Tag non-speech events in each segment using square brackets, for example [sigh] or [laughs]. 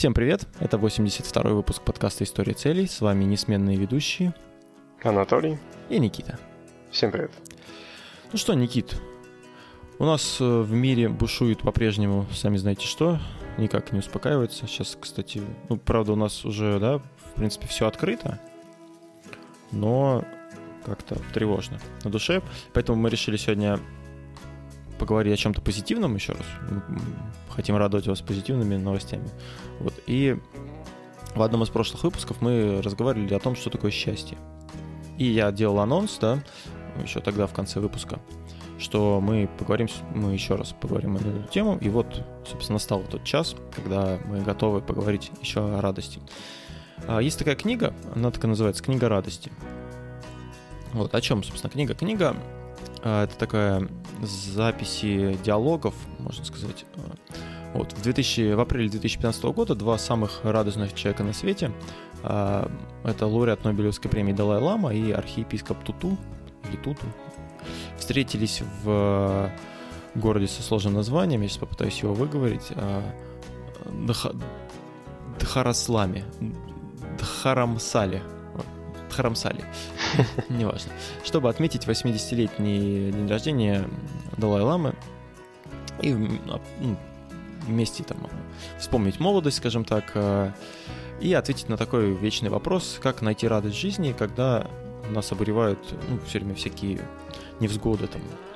Всем привет, это 82-й выпуск подкаста «История целей». С вами несменные ведущие Анатолий и Никита. Всем привет. Ну что, Никит, у нас э, в мире бушует по-прежнему, сами знаете что, никак не успокаивается. Сейчас, кстати, ну, правда, у нас уже, да, в принципе, все открыто, но как-то тревожно на душе. Поэтому мы решили сегодня поговорить о чем-то позитивном еще раз. Хотим радовать вас позитивными новостями. Вот. И в одном из прошлых выпусков мы разговаривали о том, что такое счастье. И я делал анонс, да, еще тогда в конце выпуска, что мы поговорим, мы еще раз поговорим на эту тему. И вот, собственно, настал тот час, когда мы готовы поговорить еще о радости. А, есть такая книга, она так и называется «Книга радости». Вот, о чем, собственно, книга? Книга это такая записи диалогов, можно сказать. Вот, в, 2000, в апреле 2015 года два самых радостных человека на свете. А, это лауреат Нобелевской премии Далай Лама и архиепископ Туту, или Туту, встретились в городе со сложным названием, я сейчас попытаюсь его выговорить, а, Дхарасламе, Дхарамсале, Дхарамсале, [laughs] неважно, чтобы отметить 80-летний день рождения Далай Ламы и ну, вместе там вспомнить молодость, скажем так, а, и ответить на такой вечный вопрос, как найти радость жизни, когда нас обуревают ну, все время всякие невзгоды, там, э,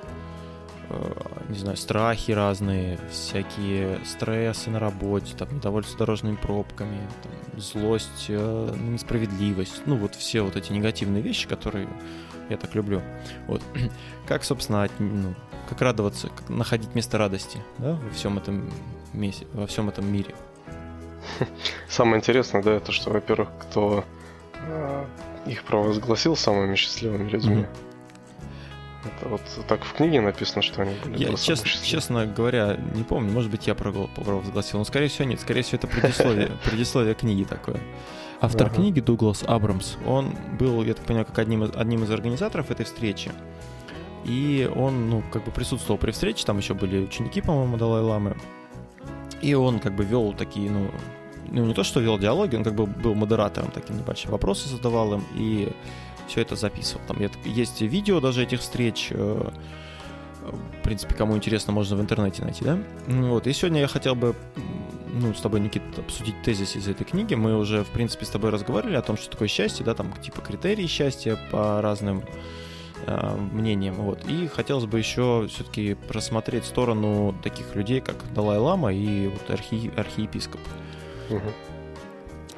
не знаю, страхи разные, всякие стрессы на работе, там, недовольство дорожными пробками, там, злость, э, несправедливость, ну, вот все вот эти негативные вещи, которые я так люблю. Вот. [clears throat] Как, собственно, ну, как радоваться, как находить место радости, да, во всем этом месте, во всем этом мире. [laughs] Самое интересное, да, это что, во-первых, кто э, их провозгласил самыми счастливыми людьми. Mm-hmm. Это вот так в книге написано, что они были Я, честно, честно говоря, не помню, может быть, я провозгласил, но, скорее всего, нет. Скорее всего, это предисловие, [laughs] предисловие книги такое. Автор ага. книги Дуглас Абрамс, он был, я так понимаю, как одним, одним из организаторов этой встречи. И он, ну, как бы присутствовал при встрече, там еще были ученики, по-моему, Далай-Ламы. И он как бы вел такие, ну, ну, не то, что вел диалоги, он как бы был модератором таким небольшим, вопросы задавал им и все это записывал. Там есть видео даже этих встреч, э, в принципе, кому интересно, можно в интернете найти, да? Вот, и сегодня я хотел бы, ну, с тобой, Никит, обсудить тезис из этой книги. Мы уже, в принципе, с тобой разговаривали о том, что такое счастье, да, там, типа, критерии счастья по разным э, мнениям, вот. И хотелось бы еще все-таки просмотреть сторону таких людей, как Далай-Лама и вот архи, архиепископ. Угу.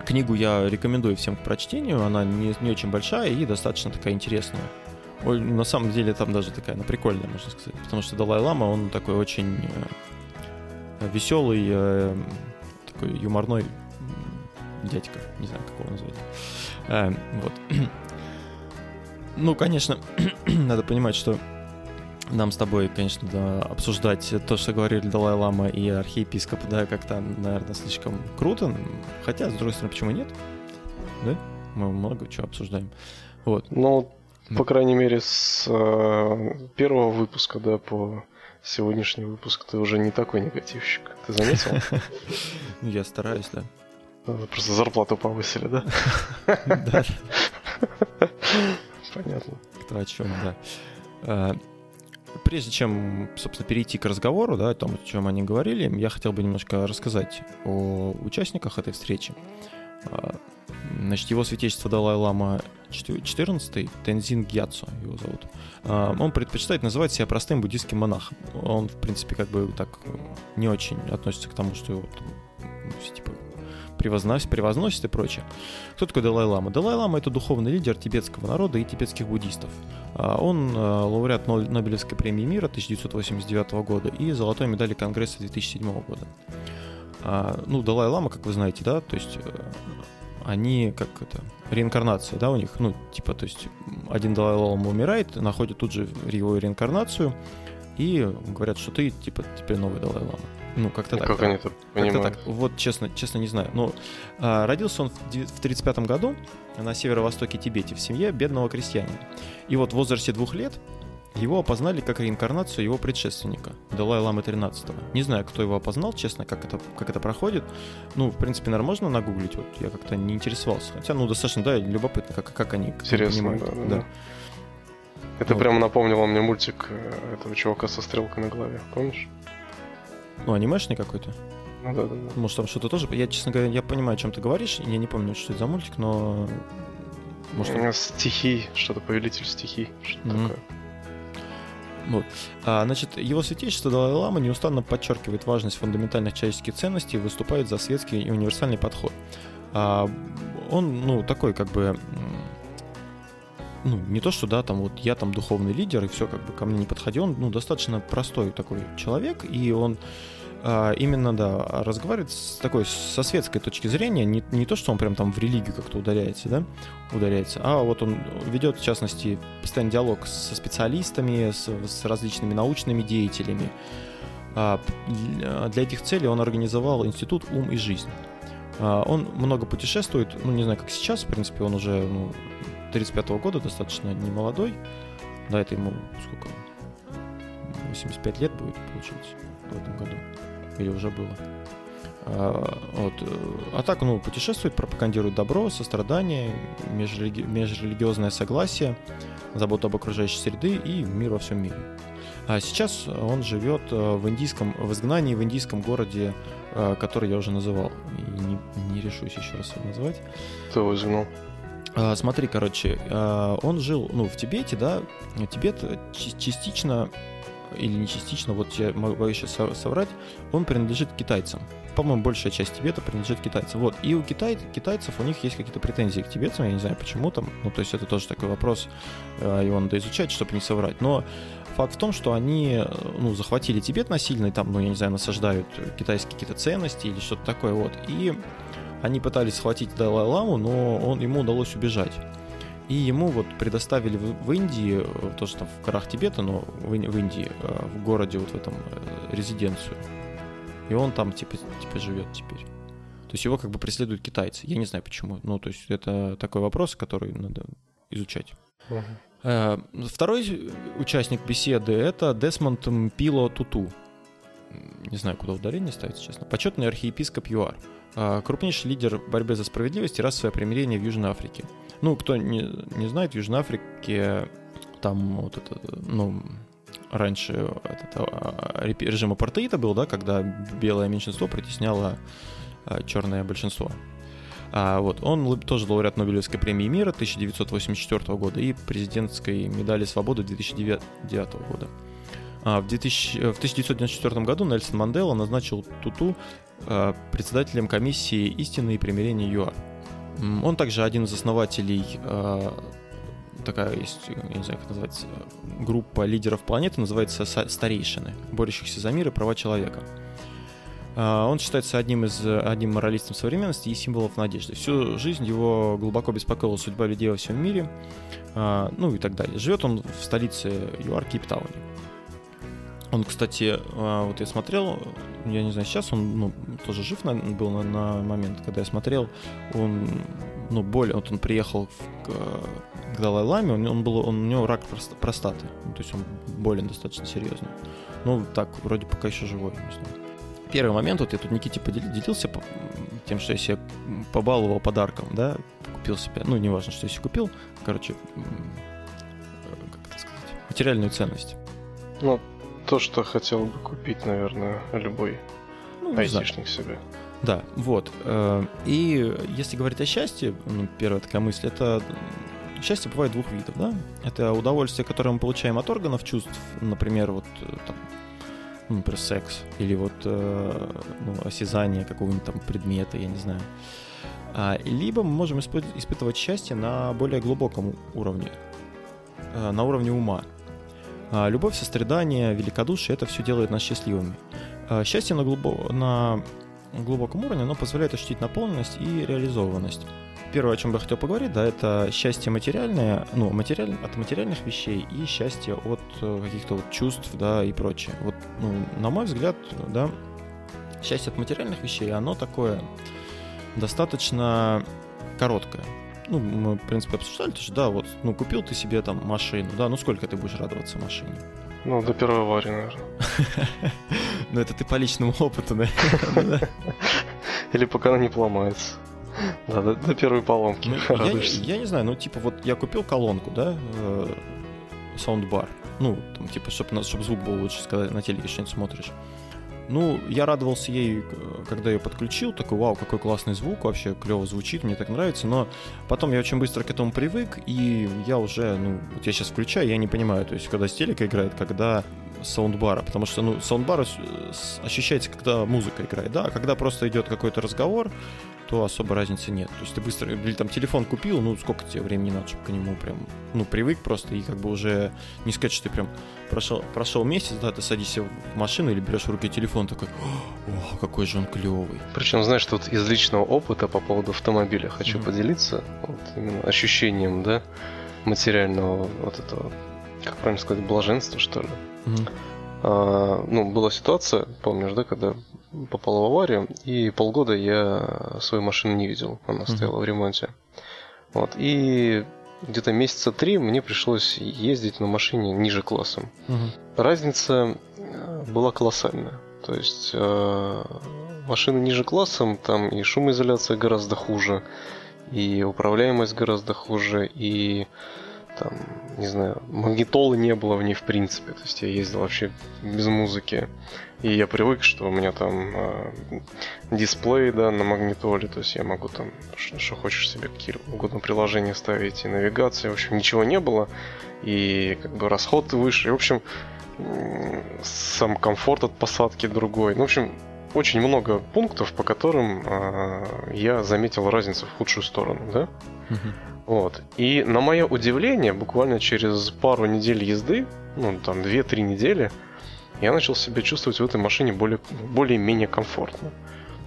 Книгу я рекомендую всем к прочтению, она не, не очень большая и достаточно такая интересная. Ой, на самом деле там даже такая, она прикольная, можно сказать, потому что Далай-Лама, он такой очень э, веселый, э, такой юморной дядька, не знаю, как его назвать. Э, вот. [clears throat] ну, конечно, [clears throat] надо понимать, что нам с тобой, конечно, да, обсуждать то, что говорили Далай-Лама и архиепископ, да, как-то, наверное, слишком круто. Хотя, с другой стороны, почему нет? Да? Мы много чего обсуждаем. Вот. Ну, по крайней мере, с э, первого выпуска, да, по сегодняшний выпуск ты уже не такой негативщик. Ты заметил? [laughs] Я стараюсь, да. Просто зарплату повысили, да? [laughs] Да. [laughs] Понятно. Кто о чем, да. Прежде чем, собственно, перейти к разговору, да, о том, о чем они говорили, я хотел бы немножко рассказать о участниках этой встречи. А, значит, его святейшество Далай-Лама 14, Тензин Гьяцу его зовут. А, он предпочитает называть себя простым буддийским монахом. Он, в принципе, как бы так не очень относится к тому, что его там, ну, типа превозносит, превозносит и прочее. Кто такой Далай-Лама? Далай-Лама — это духовный лидер тибетского народа и тибетских буддистов. А, он э, лауреат Нобелевской премии мира 1989 года и золотой медали Конгресса 2007 года. А, ну, Далай-Лама, как вы знаете, да, то есть э, они как это реинкарнация, да, у них, ну, типа, то есть один Далай-Лама умирает, находит тут же его реинкарнацию и говорят, что ты, типа, теперь новый Далай-Лама. Ну, как-то ну, так. Как да. они это понимают? так. Вот, честно, честно не знаю. Но а, родился он в 35 году на северо-востоке Тибете в семье бедного крестьянина. И вот в возрасте двух лет его опознали как реинкарнацию его предшественника, Далай Ламы 13 Не знаю, кто его опознал, честно, как это, как это проходит. Ну, в принципе, наверное, можно нагуглить, вот я как-то не интересовался. Хотя, ну, достаточно, да, любопытно, как, как они Интересно, понимают. Да, да, да. Это вот. прямо напомнило мне мультик э, этого чувака со стрелкой на голове, помнишь? Ну, анимешный какой-то? Ну да, да, да. Может, там что-то тоже. Я, честно говоря, я понимаю, о чем ты говоришь. Я не помню, что это за мультик, но. Может, стихий, что-то повелитель стихий, что-то mm-hmm. такое. Вот. А, значит, его святейшество Далай-Лама неустанно подчеркивает важность фундаментальных человеческих ценностей и выступает за светский и универсальный подход. А, он, ну, такой, как бы, ну, не то, что, да, там, вот я там духовный лидер, и все, как бы, ко мне не подходи, он, ну, достаточно простой такой человек, и он а, именно, да, разговаривает с такой, со светской точки зрения, не, не то, что он прям там в религию как-то ударяется, да, ударяется, а вот он ведет, в частности, постоянный диалог со специалистами, с, с различными научными деятелями. А, для этих целей он организовал институт «Ум и жизнь». А, он много путешествует, ну, не знаю, как сейчас, в принципе, он уже, ну, 35 -го года, достаточно не молодой, да, это ему сколько, 85 лет будет, получается, в этом году или уже было. А, вот. а так, ну, путешествует, пропагандирует добро, сострадание, межрелиги... межрелигиозное согласие, заботу об окружающей среды и мир во всем мире. А сейчас он живет э, в индийском, в изгнании в индийском городе, э, который я уже называл. И не, не решусь еще раз его назвать. Кто его изгнал? А, смотри, короче, а, он жил, ну, в Тибете, да, Тибет частично или не частично, вот я могу сейчас соврать, он принадлежит китайцам. По-моему, большая часть Тибета принадлежит китайцам. Вот. И у китай, китайцев у них есть какие-то претензии к тибетцам, я не знаю почему там. Ну, то есть это тоже такой вопрос, э, его надо изучать, чтобы не соврать. Но факт в том, что они э, ну, захватили Тибет насильно, и там, ну, я не знаю, насаждают китайские какие-то ценности или что-то такое. Вот. И они пытались схватить Далай-Ламу, но он, ему удалось убежать. И ему вот предоставили в, Индии, э, тоже там в горах Тибета, но в, в Индии, э, в городе вот в этом э, резиденцию. И он там типа, типа живет теперь. То есть его как бы преследуют китайцы. Я не знаю почему. Ну, то есть это такой вопрос, который надо изучать. Uh-huh. Второй участник беседы это Десмонд Пило Туту. Не знаю, куда ударение ставить, честно. Почетный архиепископ ЮАР. Крупнейший лидер борьбы за справедливость и расовое примирение в Южной Африке. Ну, кто не, не знает, в Южной Африке там вот это, ну, раньше этот, а, режим апартеида был, да, когда белое меньшинство притесняло а, черное большинство. А, вот, он тоже лауреат Нобелевской премии мира 1984 года и президентской медали свободы 2009 года. А, в, 2000, в 1994 году Нельсон Мандела назначил Туту а, председателем комиссии истины и примирения ЮАР. Он также один из основателей э, такая есть, я не знаю, как называется, группа лидеров планеты, называется «Старейшины», борющихся за мир и права человека. Э, он считается одним из одним моралистом современности и символов надежды. Всю жизнь его глубоко беспокоила судьба людей во всем мире, э, ну и так далее. Живет он в столице ЮАР Кейптауне. Он, кстати, вот я смотрел, я не знаю, сейчас он ну, тоже жив на, был на, на момент, когда я смотрел, он, ну, более, вот он приехал в, к, к Далай-Ламе, он, он, был, он, у него рак простаты, ну, то есть он болен достаточно серьезно. Ну, так, вроде пока еще живой, не знаю. Первый момент, вот я тут Никите поделился тем, что я себе побаловал подарком, да, купил себе, ну, неважно, что я себе купил, короче, как это сказать, материальную ценность. Ну, то, что хотел бы купить, наверное, любой ну, айтишник себе. Да, вот. Э, и если говорить о счастье, ну, первая такая мысль, это счастье бывает двух видов, да? Это удовольствие, которое мы получаем от органов чувств, например, вот э, там, ну, например, секс, или вот э, ну, осязание какого-нибудь там предмета, я не знаю. А, либо мы можем испытывать счастье на более глубоком уровне, на уровне ума. А, любовь, сострадание, великодушие – это все делает нас счастливыми. А, счастье на, глубо... на глубоком уровне, оно позволяет ощутить наполненность и реализованность. Первое, о чем бы я хотел поговорить, да, это счастье материальное, ну, материаль, от материальных вещей и счастье от э, каких-то вот чувств, да, и прочее. Вот, ну, на мой взгляд, да, счастье от материальных вещей, оно такое достаточно короткое. Ну, мы, в принципе, обсуждали, то, что, да, вот, ну, купил ты себе там машину, да, ну, сколько ты будешь радоваться машине? Ну, до первой аварии, наверное. [laughs] Ну, это ты по личному опыту, наверное. [laughs] Или пока она не поломается. Да, до, до первой поломки. Ну, я, я не знаю, ну, типа, вот я купил колонку, да, э, саундбар. Ну, там, типа, чтобы чтоб звук был лучше, когда на телеке что-нибудь смотришь. Ну, я радовался ей, когда ее подключил, такой, вау, какой классный звук, вообще клево звучит, мне так нравится, но потом я очень быстро к этому привык, и я уже, ну, вот я сейчас включаю, я не понимаю, то есть, когда с телека играет, когда саундбара, потому что, ну, саундбар ощущается, когда музыка играет, да, а когда просто идет какой-то разговор, то особо разницы нет. То есть ты быстро, или там телефон купил, ну сколько тебе времени надо, чтобы к нему прям, ну привык просто и как бы уже не сказать, что ты прям прошел, прошел месяц, да, ты садишься в машину или берешь в руки телефон, такой, о, какой же он клевый. Причем, знаешь, тут из личного опыта по поводу автомобиля хочу mm-hmm. поделиться, вот именно ощущением, да, материального вот этого, как правильно сказать, блаженства, что ли. Mm-hmm. А, ну, была ситуация, помнишь, да, когда попал в аварию, и полгода я свою машину не видел, она mm-hmm. стояла в ремонте. Вот, и где-то месяца три мне пришлось ездить на машине ниже классом. Разница э, была колоссальная. То есть э, машины ниже классом, там и шумоизоляция гораздо хуже, и управляемость гораздо хуже, и там, не знаю, магнитолы не было в ней в принципе. То есть я ездил вообще без музыки. И я привык, что у меня там э, дисплей, да, на магнитоле, то есть я могу там, что, хочешь себе, какие угодно приложения ставить, и навигация, в общем, ничего не было, и как бы расход выше, и, в общем, сам комфорт от посадки другой. Ну, в общем, очень много пунктов, по которым э, я заметил разницу в худшую сторону, да? Вот. И на мое удивление, буквально через пару недель езды, ну, там, 2-3 недели, я начал себя чувствовать в этой машине более, более-менее комфортно.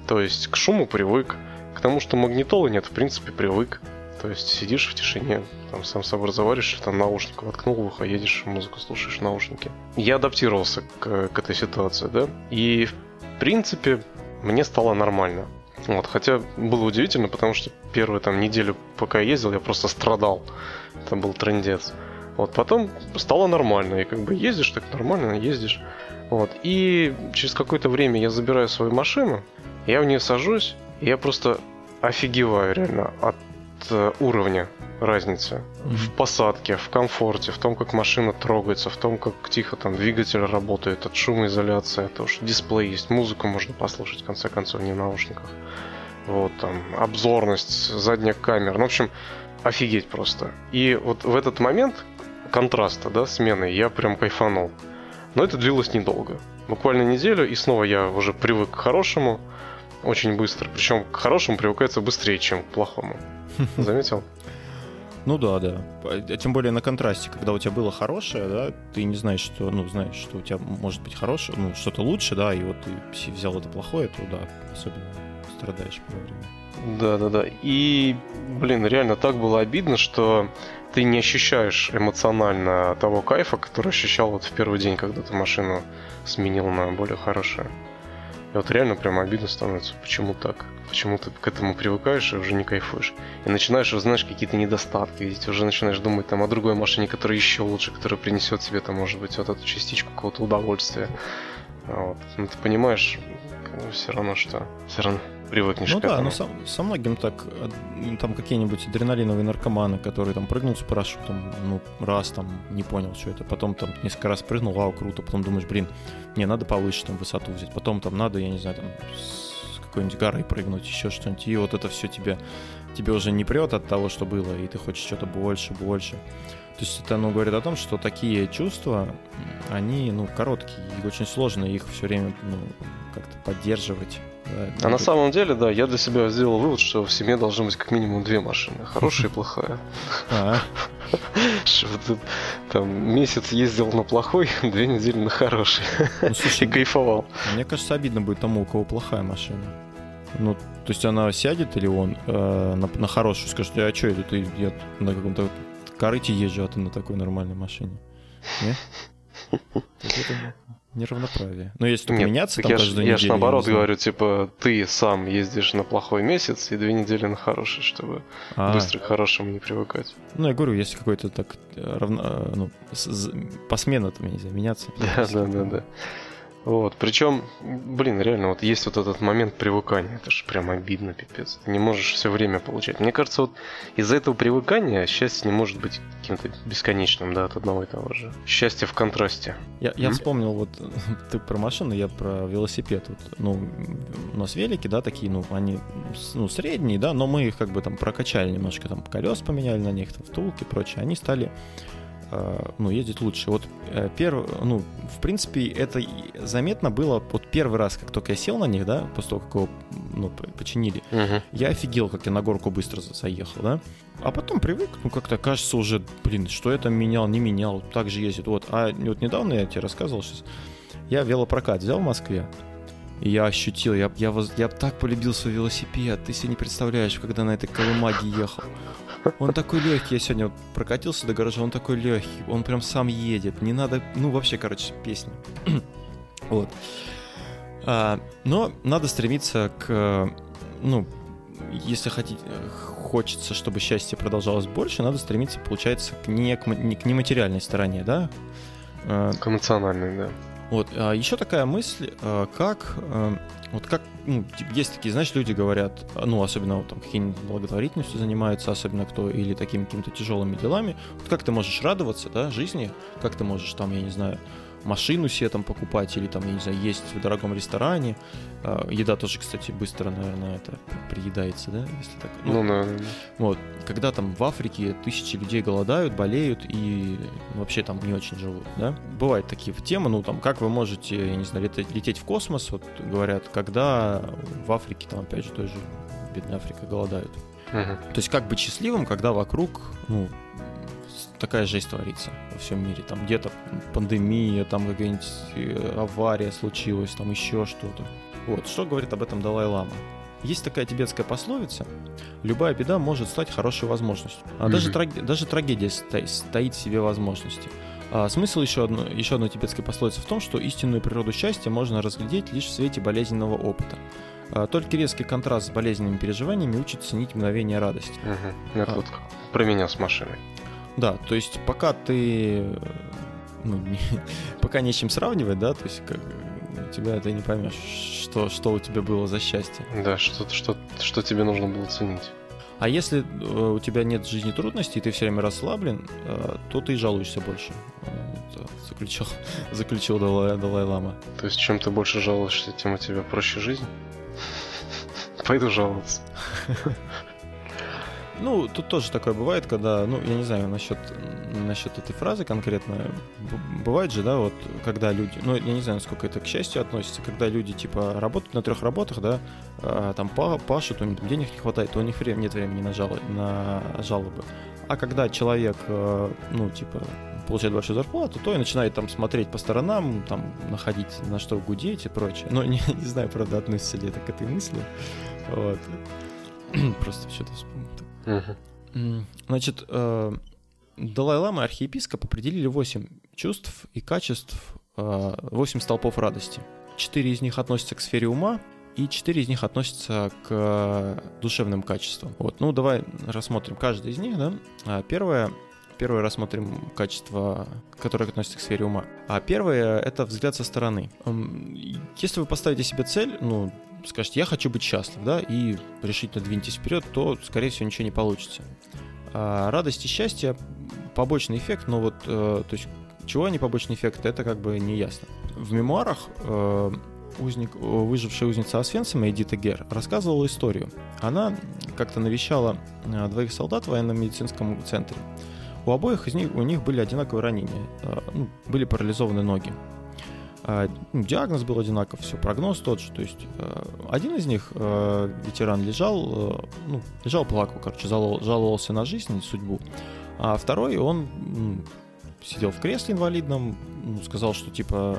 То есть к шуму привык, к тому, что магнитолы нет, в принципе, привык. То есть сидишь в тишине, там сам собой разговариваешь, там наушник воткнул в ухо, едешь, музыку слушаешь, наушники. Я адаптировался к, к этой ситуации, да, и принципе мне стало нормально. Вот, хотя было удивительно, потому что первую там неделю, пока я ездил, я просто страдал. Это был трендец. Вот, потом стало нормально, и как бы ездишь, так нормально ездишь. Вот, и через какое-то время я забираю свою машину, я в нее сажусь, и я просто офигеваю реально от уровня разницы mm-hmm. в посадке, в комфорте, в том, как машина трогается, в том, как тихо там двигатель работает, от шумоизоляции, то что дисплей есть, музыку можно послушать, в конце концов, не в наушниках. Вот там обзорность, задняя камера, ну, в общем, офигеть просто. И вот в этот момент, контраста, да, смены, я прям кайфанул. Но это длилось недолго. Буквально неделю, и снова я уже привык к хорошему очень быстро. Причем к хорошему привыкается быстрее, чем к плохому. [laughs] Заметил? Ну да, да. А тем более на контрасте, когда у тебя было хорошее, да, ты не знаешь, что, ну, знаешь, что у тебя может быть хорошее, ну, что-то лучше, да, и вот ты взял это плохое, то да, особенно страдаешь первое время. Да, да, да. И, блин, реально так было обидно, что ты не ощущаешь эмоционально того кайфа, который ощущал вот в первый день, когда ты машину сменил на более хорошую. И вот реально прям обидно становится, почему так? Почему ты к этому привыкаешь и уже не кайфуешь? И начинаешь узнаешь какие-то недостатки видеть, уже начинаешь думать там о другой машине, которая еще лучше, которая принесет тебе там, может быть, вот эту частичку какого-то удовольствия. Вот. Но ты понимаешь, все равно, что все равно привыкнешь ну к этому. да, но со, со многим так, там какие-нибудь адреналиновые наркоманы, которые там прыгнул с парашютом, ну, раз там не понял, что это, потом там несколько раз прыгнул, вау, круто, потом думаешь, блин, не, надо повыше там высоту взять, потом там надо, я не знаю, там с какой-нибудь горы прыгнуть, еще что-нибудь, и вот это все тебе, тебе уже не прет от того, что было, и ты хочешь что-то больше, больше. То есть это, ну, говорит о том, что такие чувства, они, ну, короткие, и очень сложно их все время, ну, как-то поддерживать а на самом деле, да, я для себя сделал вывод, что в семье должно быть как минимум две машины. Хорошая и плохая. А. Что ты там месяц ездил на плохой, [laughs] две недели на хороший. Ну, [laughs] и кайфовал. Мне кажется, обидно будет тому, у кого плохая машина. Ну, то есть она сядет или он э, на, на хорошую скажет, а что это ты я на каком-то корыте езжу, а ты на такой нормальной машине? Нет? [laughs] Неравноправие. Но если только Нет, меняться там я каждую я неделю. ж наоборот не говорю, типа, ты сам ездишь на плохой месяц и две недели на хороший, чтобы А, быстро к хорошему не привыкать. Ну, я говорю, если какой-то так э, равно, э, ну, с- з- посменно там, я не знаю, меняться. [laughs] Да, да, да, да. Вот, причем, блин, реально, вот есть вот этот момент привыкания, это же прям обидно, пипец. Ты не можешь все время получать. Мне кажется, вот из-за этого привыкания счастье не может быть каким-то бесконечным, да, от одного и того же. Счастье в контрасте. Я, я вспомнил, вот [laughs] ты про машину, я про велосипед. Вот, ну, у нас велики, да, такие, ну, они ну, средние, да, но мы их как бы там прокачали немножко, там колес поменяли на них, там, втулки и прочее. Они стали ну, ездить лучше. Вот э, первый, ну, в принципе, это заметно было вот первый раз, как только я сел на них, да, после того, как его, ну, починили, Мгм. я офигел, как я на горку быстро за- заехал, да. А потом привык, ну как-то кажется уже, блин, что я там менял, не менял, так же ездит. Вот, а вот недавно я тебе рассказывал сейчас, я велопрокат взял в Москве, и я ощутил, я, я, воз- я так полюбил свой велосипед, ты себе не представляешь, когда на этой колымаге ехал. [laughs] Он такой легкий, я сегодня прокатился до гаража, он такой легкий, он прям сам едет, не надо, ну вообще, короче, песня. [clears throat] вот. А, но надо стремиться к, ну, если хотите, хочется, чтобы счастье продолжалось больше, надо стремиться, получается, к не, к, не к нематериальной стороне, да? А, К эмоциональной, да. Вот, а еще такая мысль, а, как, а, вот как, ну, есть такие, знаешь, люди говорят, а, ну, особенно вот там какие-нибудь благотворительностью занимаются, особенно кто, или такими какими-то тяжелыми делами, вот как ты можешь радоваться, да, жизни, как ты можешь там, я не знаю, машину себе там покупать, или там, я не знаю, есть в дорогом ресторане, А, еда тоже, кстати, быстро, наверное, это приедается, да, если так, Ну, на- вот, когда там в Африке тысячи людей голодают, болеют и вообще там не очень живут, да? Бывают такие темы, ну там, как вы можете, я не знаю, лететь, лететь в космос, вот говорят, когда в Африке, там опять же, той же бедная Африка голодают. Мгм. То есть как быть счастливым, когда вокруг, ну, такая жесть творится во всем мире. Там где-то пандемия, там какая-нибудь э, авария случилась, там еще что-то. Вот, что говорит об этом Далай-Лама? Есть такая тибетская пословица «Любая беда может стать хорошей возможностью». А даже, Мгм. траг- даже трагедия стоит в себе возможности. А смысл еще, одно, еще одной тибетской пословицы в том, что истинную природу счастья можно разглядеть лишь в свете болезненного опыта. А, Только резкий контраст с болезненными переживаниями учит ценить мгновение радости. Мгм. Это А. вот про меня с машиной. Да, то есть пока ты ну, не- [laughs] пока нечем сравнивать, да, то есть как, у тебя ты не поймешь, что, что у тебя было за счастье. Да, что, что, что тебе нужно было ценить. А если э, у тебя нет в жизни трудностей, и ты все время расслаблен, э, то ты и жалуешься больше. Это заключил, [laughs] заключил Далай, Далай-Лама. То есть, чем ты больше жалуешься, тем у тебя проще жизнь? [laughs] Пойду жаловаться. Ну, тут тоже такое бывает, когда, ну, я не знаю, насчет, насчет этой фразы конкретно. Бывает же, да, вот, когда люди, ну, я не знаю, насколько это к счастью относится, когда люди, типа, работают на трех работах, да, а, там па- пашут, у них денег не хватает, у них нет времени на, жал- на жалобы. А когда человек, э, ну, типа, получает большую зарплату, то и начинает там смотреть по сторонам, там, находить на что гудеть и прочее. Но [laughs] не, не знаю, правда, относится ли это к этой мысли. Вот. [clears throat] Просто что-то вспомнил. Значит, э, Далай-Лама и архиепископ определили 8 чувств и качеств, э, 8 столпов радости. Четыре из них относятся к сфере ума, и четыре из них относятся к э, душевным качествам. Вот, ну давай рассмотрим каждый из них, да. А Первое, первое рассмотрим качество, которое относится к сфере ума. А первое — это взгляд со стороны. Если вы поставите себе цель, ну, скажете, я хочу быть счастлив, да, и решительно двинетесь вперед, то, скорее всего, ничего не получится. А радость и счастье — побочный эффект, но вот, э, то есть, чего они побочный эффект, это как бы не ясно. В мемуарах э, узник, выжившая узница Освенцима Эдита Гер рассказывала историю. Она как-то навещала э, двоих солдат в военно-медицинском центре. У обоих из них у них были одинаковые ранения, э, ну, были парализованы ноги. А, ну, диагноз был одинаков, все, прогноз тот же. То есть э, один из них, э, ветеран, лежал, ну, лежал, плакал, короче, жаловал- жаловался на жизнь и судьбу. А второй, он сидел в кресле инвалидном, ну, сказал, что типа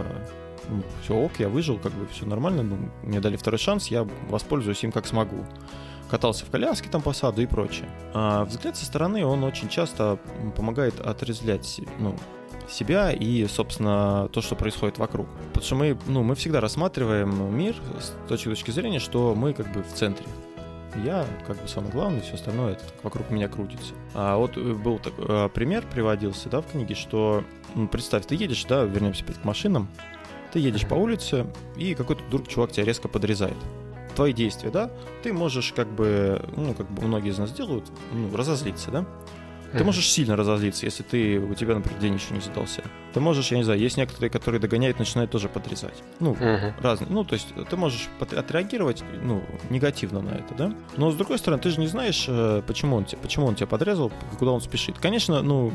все ок, я выжил, как бы все нормально, ну, мне дали второй шанс, я воспользуюсь им как смогу. Катался в коляске там по саду и прочее. А взгляд со стороны, он очень часто помогает отрезвлять ну, себя и, собственно, то, что происходит вокруг. Потому что мы, ну, мы всегда рассматриваем мир с точки, точки зрения, что мы как бы в центре. Я как бы самый главный, все остальное это вокруг меня крутится. А вот э, был такой а, пример приводился, да, в книге, что ну, представь, ты едешь, да, вернемся опять к машинам, ты едешь по улице, и какой-то вдруг чувак тебя резко подрезает. Твои действия, да, ты можешь как бы, ну, как бы многие из нас делают, ну, разозлиться, да? Ты можешь сильно разозлиться, если ты, у тебя, например, день еще не задался. Ты можешь, я не знаю, есть некоторые, которые догоняют, начинают тоже подрезать. Ну, uh-huh. разные. Ну, то есть ты можешь отреагировать, ну, негативно на это, да? Но, с другой стороны, ты же не знаешь, э, почему он, почему он тебя подрезал, куда он спешит. Конечно, ну,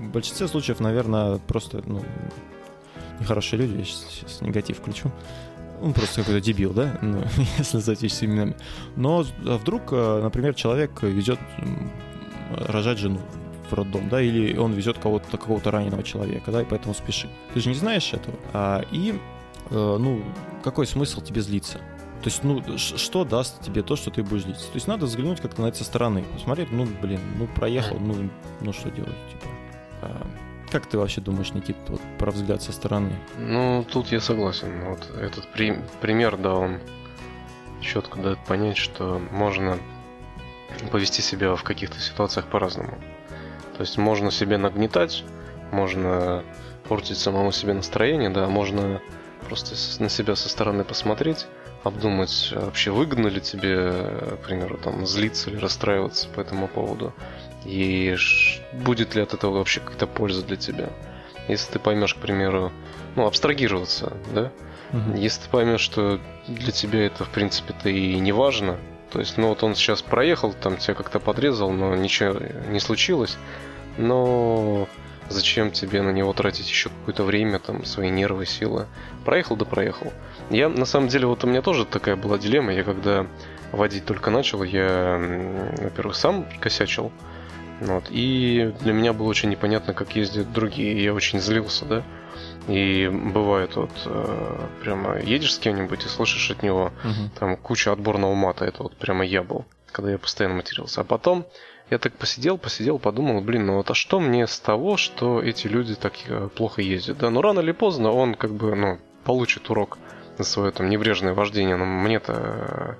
в большинстве случаев, наверное, просто, ну, нехорошие люди, я сейчас, сейчас негатив включу. Он просто какой-то дебил, да, ну, [laughs] если назвать вещи именами. Но а вдруг, э, например, человек везет рожать жену в роддом, да, или он везет кого-то, какого-то раненого человека, да, и поэтому спешит. Ты же не знаешь этого. А, и, э, ну, какой смысл тебе злиться? То есть, ну, что даст тебе то, что ты будешь злиться? То есть надо взглянуть как-то на это со стороны. Посмотреть, ну, блин, ну, проехал, ну, ну что делать, типа. А, как ты вообще думаешь, Никит, вот, про взгляд со стороны? Ну, тут я согласен. Вот этот при- пример, да, он четко дает понять, что можно повести себя в каких-то ситуациях по-разному. То есть можно себе нагнетать, можно портить самому себе настроение, да, можно просто на себя со стороны посмотреть, обдумать, вообще выгодно ли тебе, к примеру, там, злиться или расстраиваться по этому поводу, и будет ли от этого вообще какая-то польза для тебя. Если ты поймешь, к примеру, ну, абстрагироваться, да, угу. если ты поймешь, что для тебя это, в принципе-то и не важно, то есть, ну вот он сейчас проехал, там тебя как-то подрезал, но ничего не случилось. Но зачем тебе на него тратить еще какое-то время, там, свои нервы, силы? Проехал да проехал. Я, на самом деле, вот у меня тоже такая была дилемма. Я когда водить только начал, я, во-первых, сам косячил. Вот, и для меня было очень непонятно, как ездят другие. Я очень злился, да. И бывает вот э, прямо едешь с кем-нибудь и слышишь от него угу. там куча отборного мата. Это вот прямо я был, когда я постоянно матерился. А потом я так посидел, посидел, подумал, блин, ну вот а что мне с того, что эти люди так э, плохо ездят? Да, ну рано или поздно он как бы, ну, получит урок за свое там неврежное вождение. Но мне-то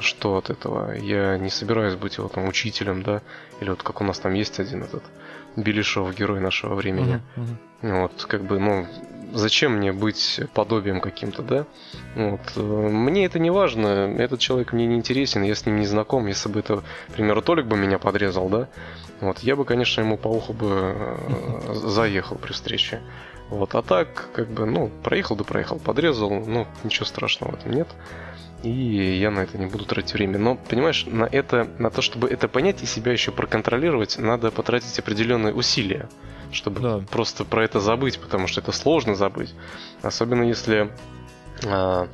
что от этого? Я не собираюсь быть его там учителем, да? Или вот как у нас там есть один этот Белишов, герой нашего времени. Uh-huh, uh-huh. Вот, как бы, ну, зачем мне быть подобием каким-то, да? Вот. Э, мне это не важно, этот человек мне не интересен, я с ним не знаком. Если бы это, к примеру, Толик бы меня подрезал, да? Вот, я бы, конечно, ему по уху бы э, [laughs] заехал при встрече. Вот, а так, как бы, ну, проехал да проехал, подрезал, ну, ничего страшного в этом нет и я на это не буду тратить время. Но, понимаешь, на это, на то, чтобы это понять и себя еще проконтролировать, надо потратить определенные усилия, чтобы да. просто про это забыть, потому что это сложно забыть. Особенно если а,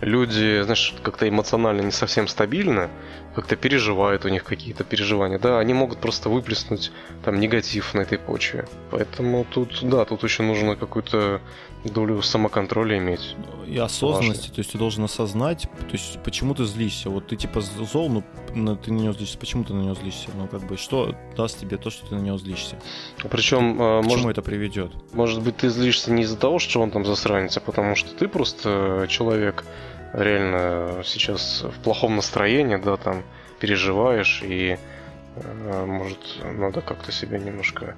люди, знаешь, как-то эмоционально не совсем стабильны, как-то переживают у них какие-то переживания, да, они могут просто выплеснуть там негатив на этой почве. Поэтому тут, да, тут еще нужно какую-то долю самоконтроля иметь. И осознанности, Важно. то есть ты должен осознать, то есть почему ты злишься. Вот ты типа зол, ну ты на него злишься, почему ты на него злишься? Ну как бы что даст тебе то, что ты на него злишься? Причем, а, к может, чему это приведет? Может быть, ты злишься не из-за того, что он там засранец, а потому что ты просто человек реально сейчас в плохом настроении, да, там переживаешь и э, может надо как-то себя немножко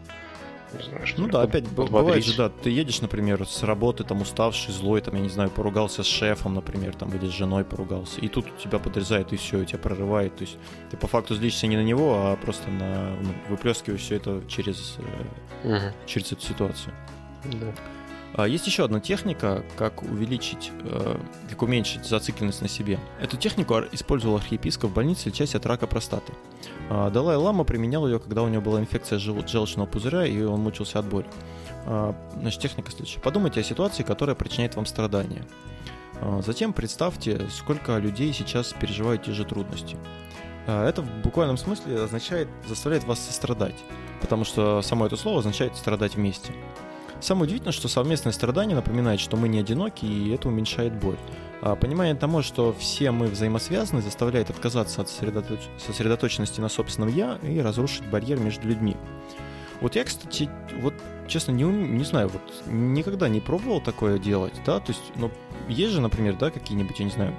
не знаю, что ну да, опять подбодрить. бывает же, да, ты едешь, например, с работы, там, уставший, злой, там, я не знаю, поругался с шефом, например, там, или с женой поругался, и тут тебя подрезает, и все, и тебя прорывает, то есть ты по факту злишься не на него, а просто на, ну, выплескиваешь все это через, угу. через эту ситуацию. Да. А, есть еще одна техника, как увеличить, э, как уменьшить зацикленность на себе. Эту технику использовал архиепископ в больнице, лечась от рака простаты. А, Далай-Лама применял ее, когда у него была инфекция желчного пузыря, и он мучился от боли. А, значит, техника следующая. Подумайте о ситуации, которая причиняет вам страдания. Затем представьте, сколько людей сейчас переживают те же трудности. Это в буквальном смысле означает, заставляет вас сострадать, потому что само это слово означает страдать вместе. Самое удивительное, что совместное страдание напоминает, что мы не одиноки, и это уменьшает боль. А понимание того, что все мы взаимосвязаны, заставляет отказаться от сосредоточ... сосредоточенности на собственном «я» и разрушить барьер между людьми. Вот я, кстати, вот честно, не, не знаю, вот никогда не пробовал такое делать, да, то есть, ну, есть же, например, да, какие-нибудь, я не знаю,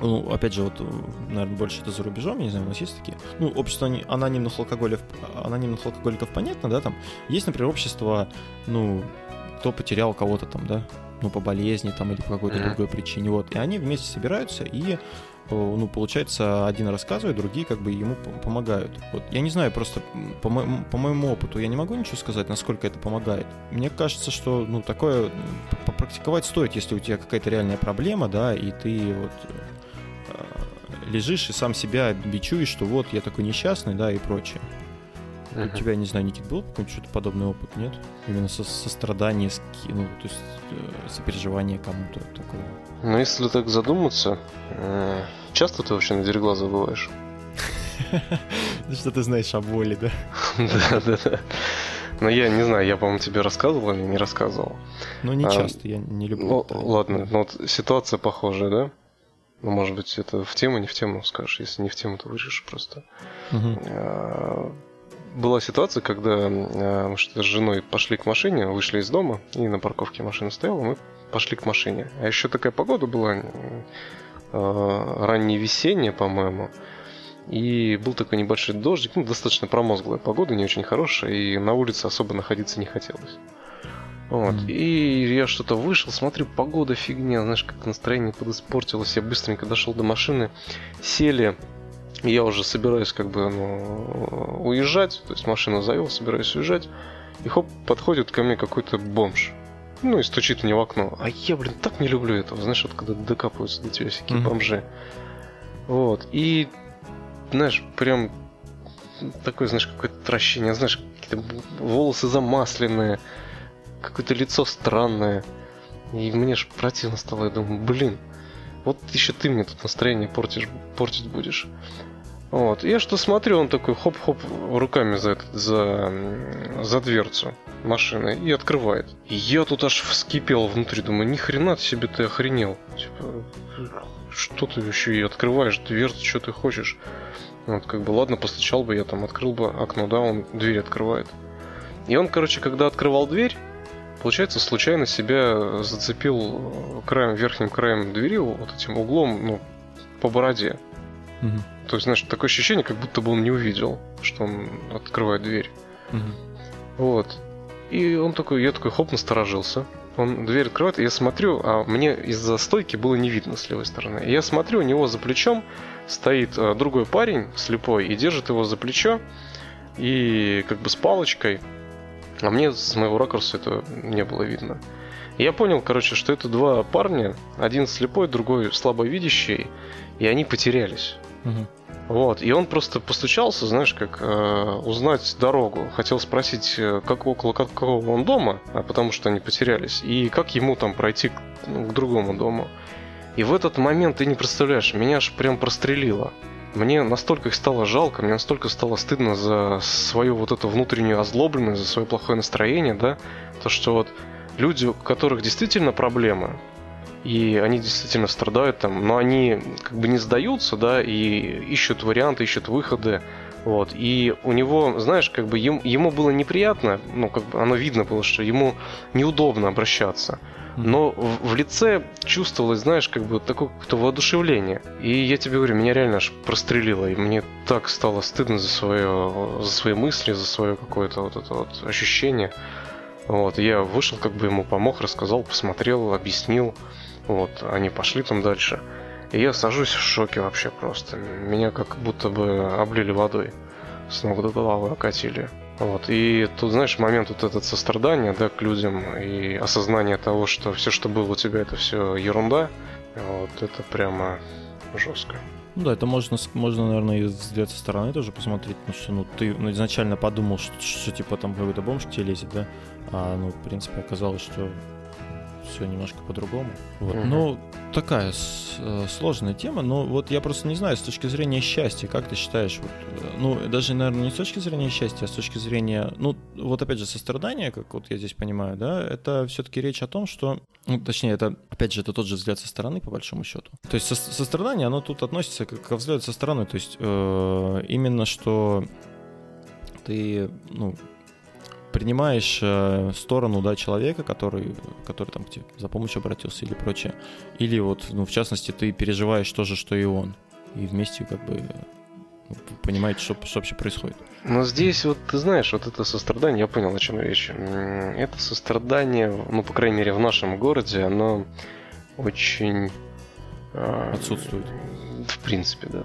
ну, опять же, вот, наверное, больше это за рубежом, я не знаю, у нас есть такие. Ну, общество анонимных алкоголиков, анонимных алкоголиков понятно, да, там. Есть, например, общество, ну, кто потерял кого-то там, да, ну, по болезни там или по какой-то mm-hmm. другой причине, вот. И они вместе собираются и ну, получается, один рассказывает, другие как бы ему помогают. Вот я не знаю, просто по, моему, по моему опыту я не могу ничего сказать, насколько это помогает. Мне кажется, что, ну, такое попрактиковать стоит, если у тебя какая-то реальная проблема, да, и ты вот э, лежишь и сам себя бичуешь, что вот я такой несчастный, да, и прочее. Uh-huh. У тебя, не знаю, Никит, был какой-то что-то подобный опыт, нет? Именно со сострадание, ну, то есть э, сопереживание кому-то такое. Ну, если так задуматься, э, часто ты вообще на дереглаза бываешь? [laughs] Ну, что ты знаешь о боли, да? [laughs] Да, да, да. Но я не знаю, я, по-моему, тебе рассказывал или не рассказывал. Ну, не а, часто, я не люблю. Ну, ладно, но вот ситуация похожая, да? Ну, может быть, это в тему, не в тему скажешь. Если не в тему, то вырежешь просто. А, была ситуация, когда э, мы с женой пошли к машине, вышли из дома, и на парковке машина стояла, мы пошли к машине. А еще такая погода была, э, раннее весеннее, по-моему, и был такой небольшой дождик, ну, достаточно промозглая погода, не очень хорошая, и на улице особо находиться не хотелось. Вот. Mm. И я что-то вышел, смотрю, погода фигня, знаешь, как настроение подиспортилось. Я быстренько дошел до машины, сели, я уже собираюсь как бы ну, уезжать, то есть машину завел, собираюсь уезжать, и хоп, подходит ко мне какой-то бомж. Ну и стучит мне в окно. А я, блин, так не люблю этого, знаешь, вот когда докапываются до тебя всякие mm-hmm. бомжи. Вот. И, знаешь, прям такое, знаешь, какое-то отвращение, знаешь, какие-то волосы замасленные, какое-то лицо странное. И мне же противно стало, я думаю, блин, вот еще ты мне тут настроение портишь, портить будешь. Вот. Я что смотрю, он такой хоп-хоп руками за, за, за дверцу машины и открывает. И я тут аж вскипел внутри, думаю, ни хрена себе ты охренел. Типа, что ты еще и открываешь дверцу, что ты хочешь? Вот, как бы, ладно, постучал бы я там, открыл бы окно, да, он дверь открывает. И он, короче, когда открывал дверь, получается, случайно себя зацепил краем, верхним краем двери, вот этим углом, ну, по бороде. Угу. То есть, знаешь, такое ощущение, как будто бы он не увидел, что он открывает дверь. Угу. Вот. И он такой, я такой, хоп, насторожился. Он дверь открывает, и я смотрю, а мне из-за стойки было не видно с левой стороны. И я смотрю, у него за плечом стоит а, другой парень слепой и держит его за плечо и как бы с палочкой. А мне с моего ракурса это не было видно. И я понял, короче, что это два парня, один слепой, другой слабовидящий, и они потерялись. Угу. Вот, и он просто постучался, знаешь, как э, узнать дорогу. Хотел спросить, э, как около какого он дома, а потому что они потерялись, и как ему там пройти к, ну, к другому дому. И в этот момент ты не представляешь, меня аж прям прострелило. Мне настолько их стало жалко, мне настолько стало стыдно за свою вот эту внутреннюю озлобленность, за свое плохое настроение, да, то что вот люди, у которых действительно проблемы, и они действительно страдают там, но они как бы не сдаются, да, и ищут варианты, ищут выходы, вот, и у него, знаешь, как бы ему, ему было неприятно, ну, как бы оно видно было, что ему неудобно обращаться, но в, в лице чувствовалось, знаешь, как бы такое какое-то воодушевление. И я тебе говорю, меня реально аж прострелило, и мне так стало стыдно за свое, за свои мысли, за свое какое-то вот это вот ощущение. Вот, я вышел, как бы ему помог, рассказал, посмотрел, объяснил. Вот, они пошли там дальше. И я сажусь в шоке вообще просто. Меня как будто бы облили водой. С ног до головы окатили. Вот. И тут, знаешь, момент вот этот сострадания, да, к людям и осознание того, что все, что было у тебя, это все ерунда, вот это прямо жестко. Ну да, это можно, можно, наверное, и взгляд со стороны тоже посмотреть, потому что ну, ты ну, изначально подумал, что, что типа там какой-то бомж тебе лезет, да, а ну, в принципе, оказалось, что все немножко по-другому. Вот. Угу. Ну, такая с, э, сложная тема, но вот я просто не знаю, с точки зрения счастья, как ты считаешь, вот, э, ну, даже, наверное, не с точки зрения счастья, а с точки зрения, ну, вот опять же, сострадания, как вот я здесь понимаю, да, это все-таки речь о том, что, ну, точнее, это, опять же, это тот же взгляд со стороны, по большому счету. То есть со, сострадание, оно тут относится к, к взгляду со стороны, то есть э, именно что ты, ну, принимаешь э, сторону, да, человека, который, который там к тебе за помощью обратился или прочее. Или вот, ну, в частности, ты переживаешь то же, что и он. И вместе как бы ну, понимаете, что, что вообще происходит. Но здесь вот, ты знаешь, вот это сострадание, я понял, о чем речь. Это сострадание, ну, по крайней мере, в нашем городе, оно очень... А, Отсутствует. В принципе, да.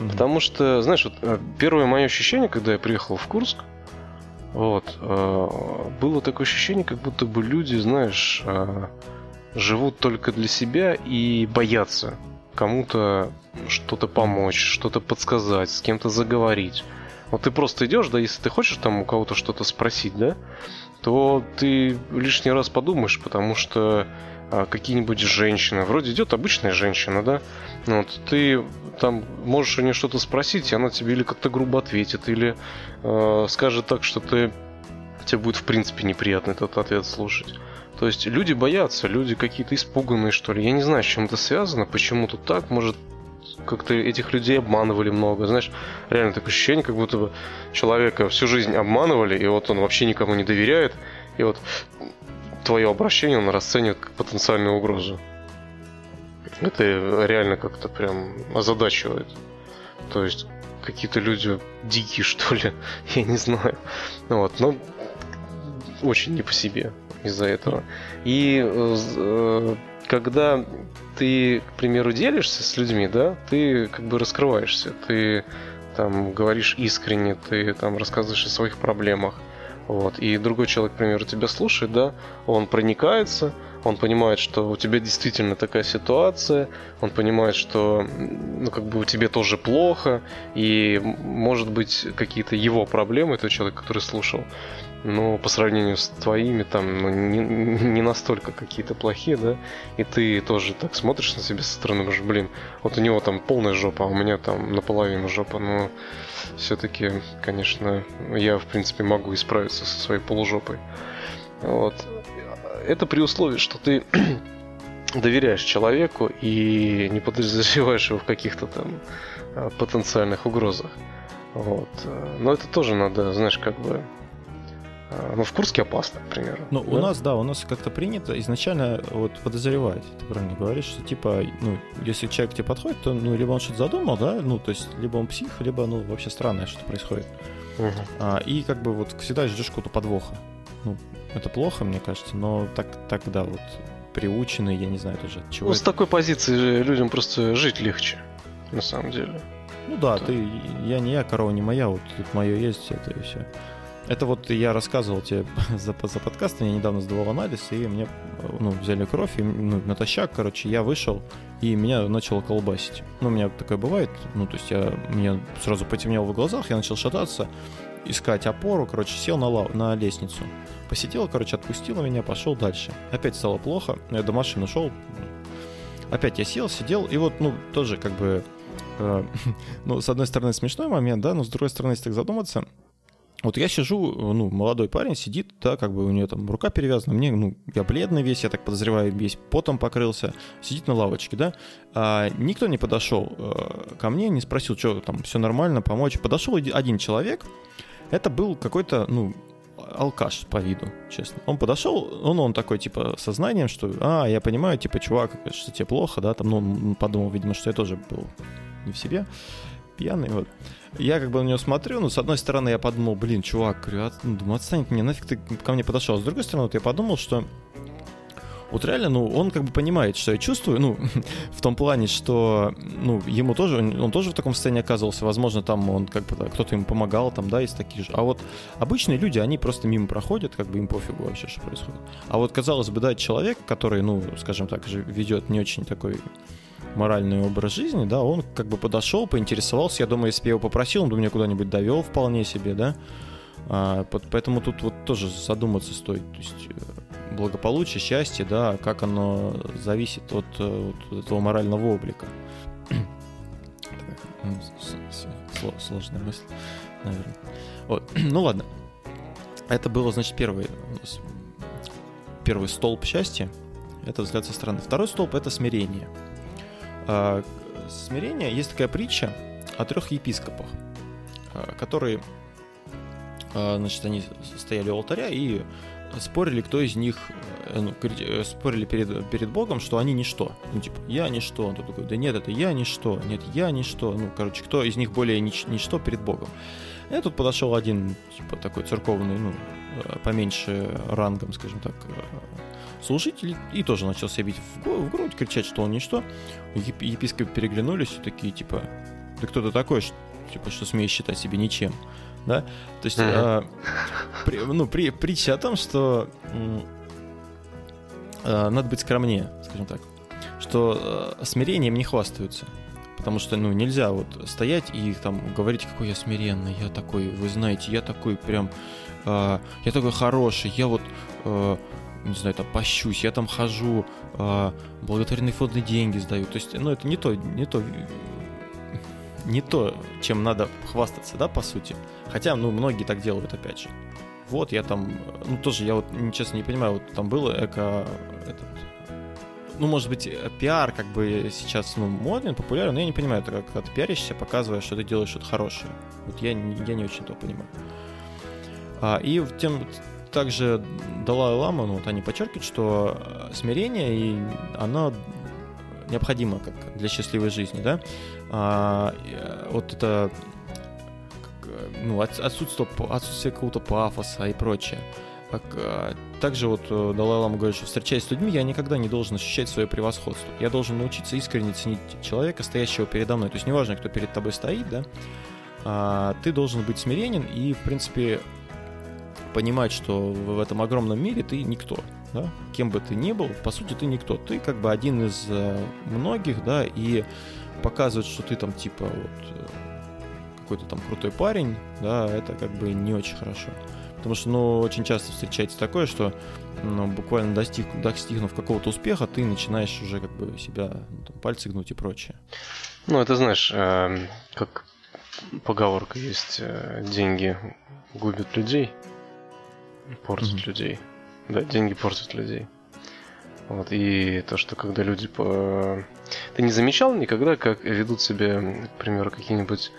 Угу. Потому что, знаешь, вот э, первое мое ощущение, когда я приехал в Курск, вот, э, было такое ощущение, как будто бы люди, знаешь, э, живут только для себя и боятся кому-то что-то помочь, что-то подсказать, с кем-то заговорить. Вот ты просто идешь, да, если ты хочешь там у кого-то что-то спросить, да, то ты лишний раз подумаешь, потому что какие-нибудь женщины, вроде идет обычная женщина, да, ну вот ты там можешь у нее что-то спросить, и она тебе или как-то грубо ответит, или э, скажет так, что ты тебе будет в принципе неприятно этот ответ слушать. То есть люди боятся, люди какие-то испуганные, что ли. Я не знаю, с чем это связано, почему тут так, может, как-то этих людей обманывали много. Знаешь, реально такое ощущение, как будто бы человека всю жизнь обманывали, и вот он вообще никому не доверяет, и вот твое обращение он расценивает как потенциальную угрозу. Это реально как-то прям озадачивает. То есть какие-то люди дикие, [laughs] что ли, [laughs] я не знаю. Вот, но очень не по себе из-за этого. И э, когда ты, к примеру, делишься с людьми, да, ты как бы раскрываешься, ты там говоришь искренне, ты там рассказываешь о своих проблемах, вот, и другой человек, к примеру, тебя слушает, да, он проникается, он понимает, что у тебя действительно такая ситуация, он понимает, что ну, как бы у тебя тоже плохо, и может быть какие-то его проблемы, тот человек, который слушал, но по сравнению с твоими там ну, не, не настолько какие-то плохие, да, и ты тоже так смотришь на себя со стороны, говоришь, блин, вот у него там полная жопа, а у меня там наполовину жопа, но все-таки, конечно, я, в принципе, могу исправиться со своей полужопой. Вот. Это при условии, что ты [clears throat] доверяешь человеку и не подозреваешь его в каких-то там а, потенциальных угрозах. Вот. Но это тоже надо, знаешь, как бы а, ну, в Курске опасно, к примеру. Ну, да? у нас, да, у нас как-то принято изначально вот подозревать, ты правильно говоришь, что типа, ну, если человек к тебе подходит, то, ну, либо он что-то задумал, да, ну, то есть, либо он псих, либо, ну, вообще странное что происходит. Угу. А, и как бы вот всегда ждешь какого-то подвоха. Ну, это плохо, мне кажется, но так, так да, вот приучены, я не знаю тоже чего. Ну, это... с такой позиции людям просто жить легче, на самом деле. Ну да, это... ты, я не я, корова не моя, вот тут мое есть, это и все. Это вот я рассказывал тебе [laughs] за, за подкастом, я недавно сдавал анализ, и мне ну, взяли кровь, и ну, натощак, короче, я вышел, и меня начало колбасить. Ну, у меня такое бывает, ну, то есть я, мне сразу потемнело в глазах, я начал шататься, искать опору, короче, сел на, лав, на лестницу. Посидел, короче, отпустила меня, пошел дальше. Опять стало плохо, я до машины шел, опять я сел, сидел, и вот, ну, тоже как бы, э, [laughs] ну, с одной стороны, смешной момент, да, но с другой стороны, если так задуматься, вот я сижу, ну, молодой парень сидит, да, как бы у нее там рука перевязана, мне, ну, я бледный весь, я так подозреваю, весь потом покрылся, сидит на лавочке, да, а никто не подошел э, ко мне, не спросил, что там, все нормально, помочь. Подошел один человек, это был какой-то, ну, алкаш по виду, честно. Он подошел, он, он такой, типа, сознанием, что, а, я понимаю, типа, чувак, что тебе плохо, да, там, ну, подумал, видимо, что я тоже был не в себе, пьяный, вот. Я как бы на него смотрю, ну, с одной стороны, я подумал, блин, чувак, говорю, от, ну, думаю, отстань от меня, нафиг ты ко мне подошел. С другой стороны, вот я подумал, что вот реально, ну, он как бы понимает, что я чувствую, ну, [laughs] в том плане, что, ну, ему тоже, он тоже в таком состоянии оказывался, возможно, там он как бы, кто-то ему помогал, там, да, есть такие же. А вот обычные люди, они просто мимо проходят, как бы им пофигу вообще, что происходит. А вот, казалось бы, да, человек, который, ну, скажем так, же ведет не очень такой моральный образ жизни, да, он как бы подошел, поинтересовался, я думаю, если бы я его попросил, он бы меня куда-нибудь довел вполне себе, да, а, поэтому тут вот тоже задуматься стоит, то есть э, благополучие, счастье, да, как оно зависит от, э, от этого морального облика. Сложная мысль, наверное. Вот. [clears throat] Ну ладно. Это было, значит, первый, первый столб счастья. Это взгляд со стороны. Второй столб — это смирение. А, смирение есть такая притча о трех епископах, а, которые а, значит, они стояли у алтаря и спорили, кто из них, э, ну, э, спорили перед, перед Богом, что они ничто. Ну, типа, я ничто. Он такой, да нет, это я ничто, нет, я ничто. Ну, короче, кто из них более нич, ничто перед Богом. И тут подошел один, типа, такой церковный, ну, э, поменьше рангом, скажем так, служитель, и тоже начал себя бить в, в грудь, кричать, что он ничто. Еп епископы переглянулись и такие, типа, да кто ты такой, что, типа, что смеешь считать себя ничем да? То есть, э, при, ну, при, притча о том, что э, надо быть скромнее, скажем так, что э, смирением не хвастаются. Потому что, ну, нельзя вот стоять и там говорить, какой я смиренный, я такой, вы знаете, я такой прям, э, я такой хороший, я вот, э, не знаю, там пощусь, я там хожу, э, благотворительные фонды деньги сдаю. То есть, ну, это не то, не то не то, чем надо хвастаться, да, по сути. Хотя, ну, многие так делают, опять же. Вот, я там, ну, тоже, я вот, честно, не понимаю, вот там было эко, этот, ну, может быть, пиар как бы сейчас, ну, модный, популярен, но я не понимаю, это как когда ты пиаришься, показывая, что ты делаешь что-то хорошее. Вот я, я не очень то понимаю. А, и тем, также Далай Лама, ну, вот они подчеркивают, что смирение, и оно необходимо как для счастливой жизни, да, а, э, вот это ну, отсутствие, отсутствие какого-то пафоса и прочее. Как, а, также вот э, Далай Лама говорит, что встречаясь с людьми, я никогда не должен ощущать свое превосходство. Я должен научиться искренне ценить человека, стоящего передо мной. То есть неважно, кто перед тобой стоит, да, а, ты должен быть смиренен и, в принципе, понимать, что в этом огромном мире ты никто да, кем бы ты ни был, по сути, ты никто. Ты как бы один из э, многих, да, и показывать, что ты там типа вот э, какой-то там крутой парень, да, это как бы не очень хорошо. Потому что, ну, очень часто встречается такое, что ну, буквально достиг, достигнув какого-то успеха, ты начинаешь уже как бы себя ну, там, пальцы гнуть и прочее. Ну, это знаешь, э, как поговорка есть, э, деньги губят людей, портят mm-hmm. людей. Да, деньги портят людей. Вот, и то, что когда люди... По... Ты не замечал никогда, как ведут себя, к примеру, какие-нибудь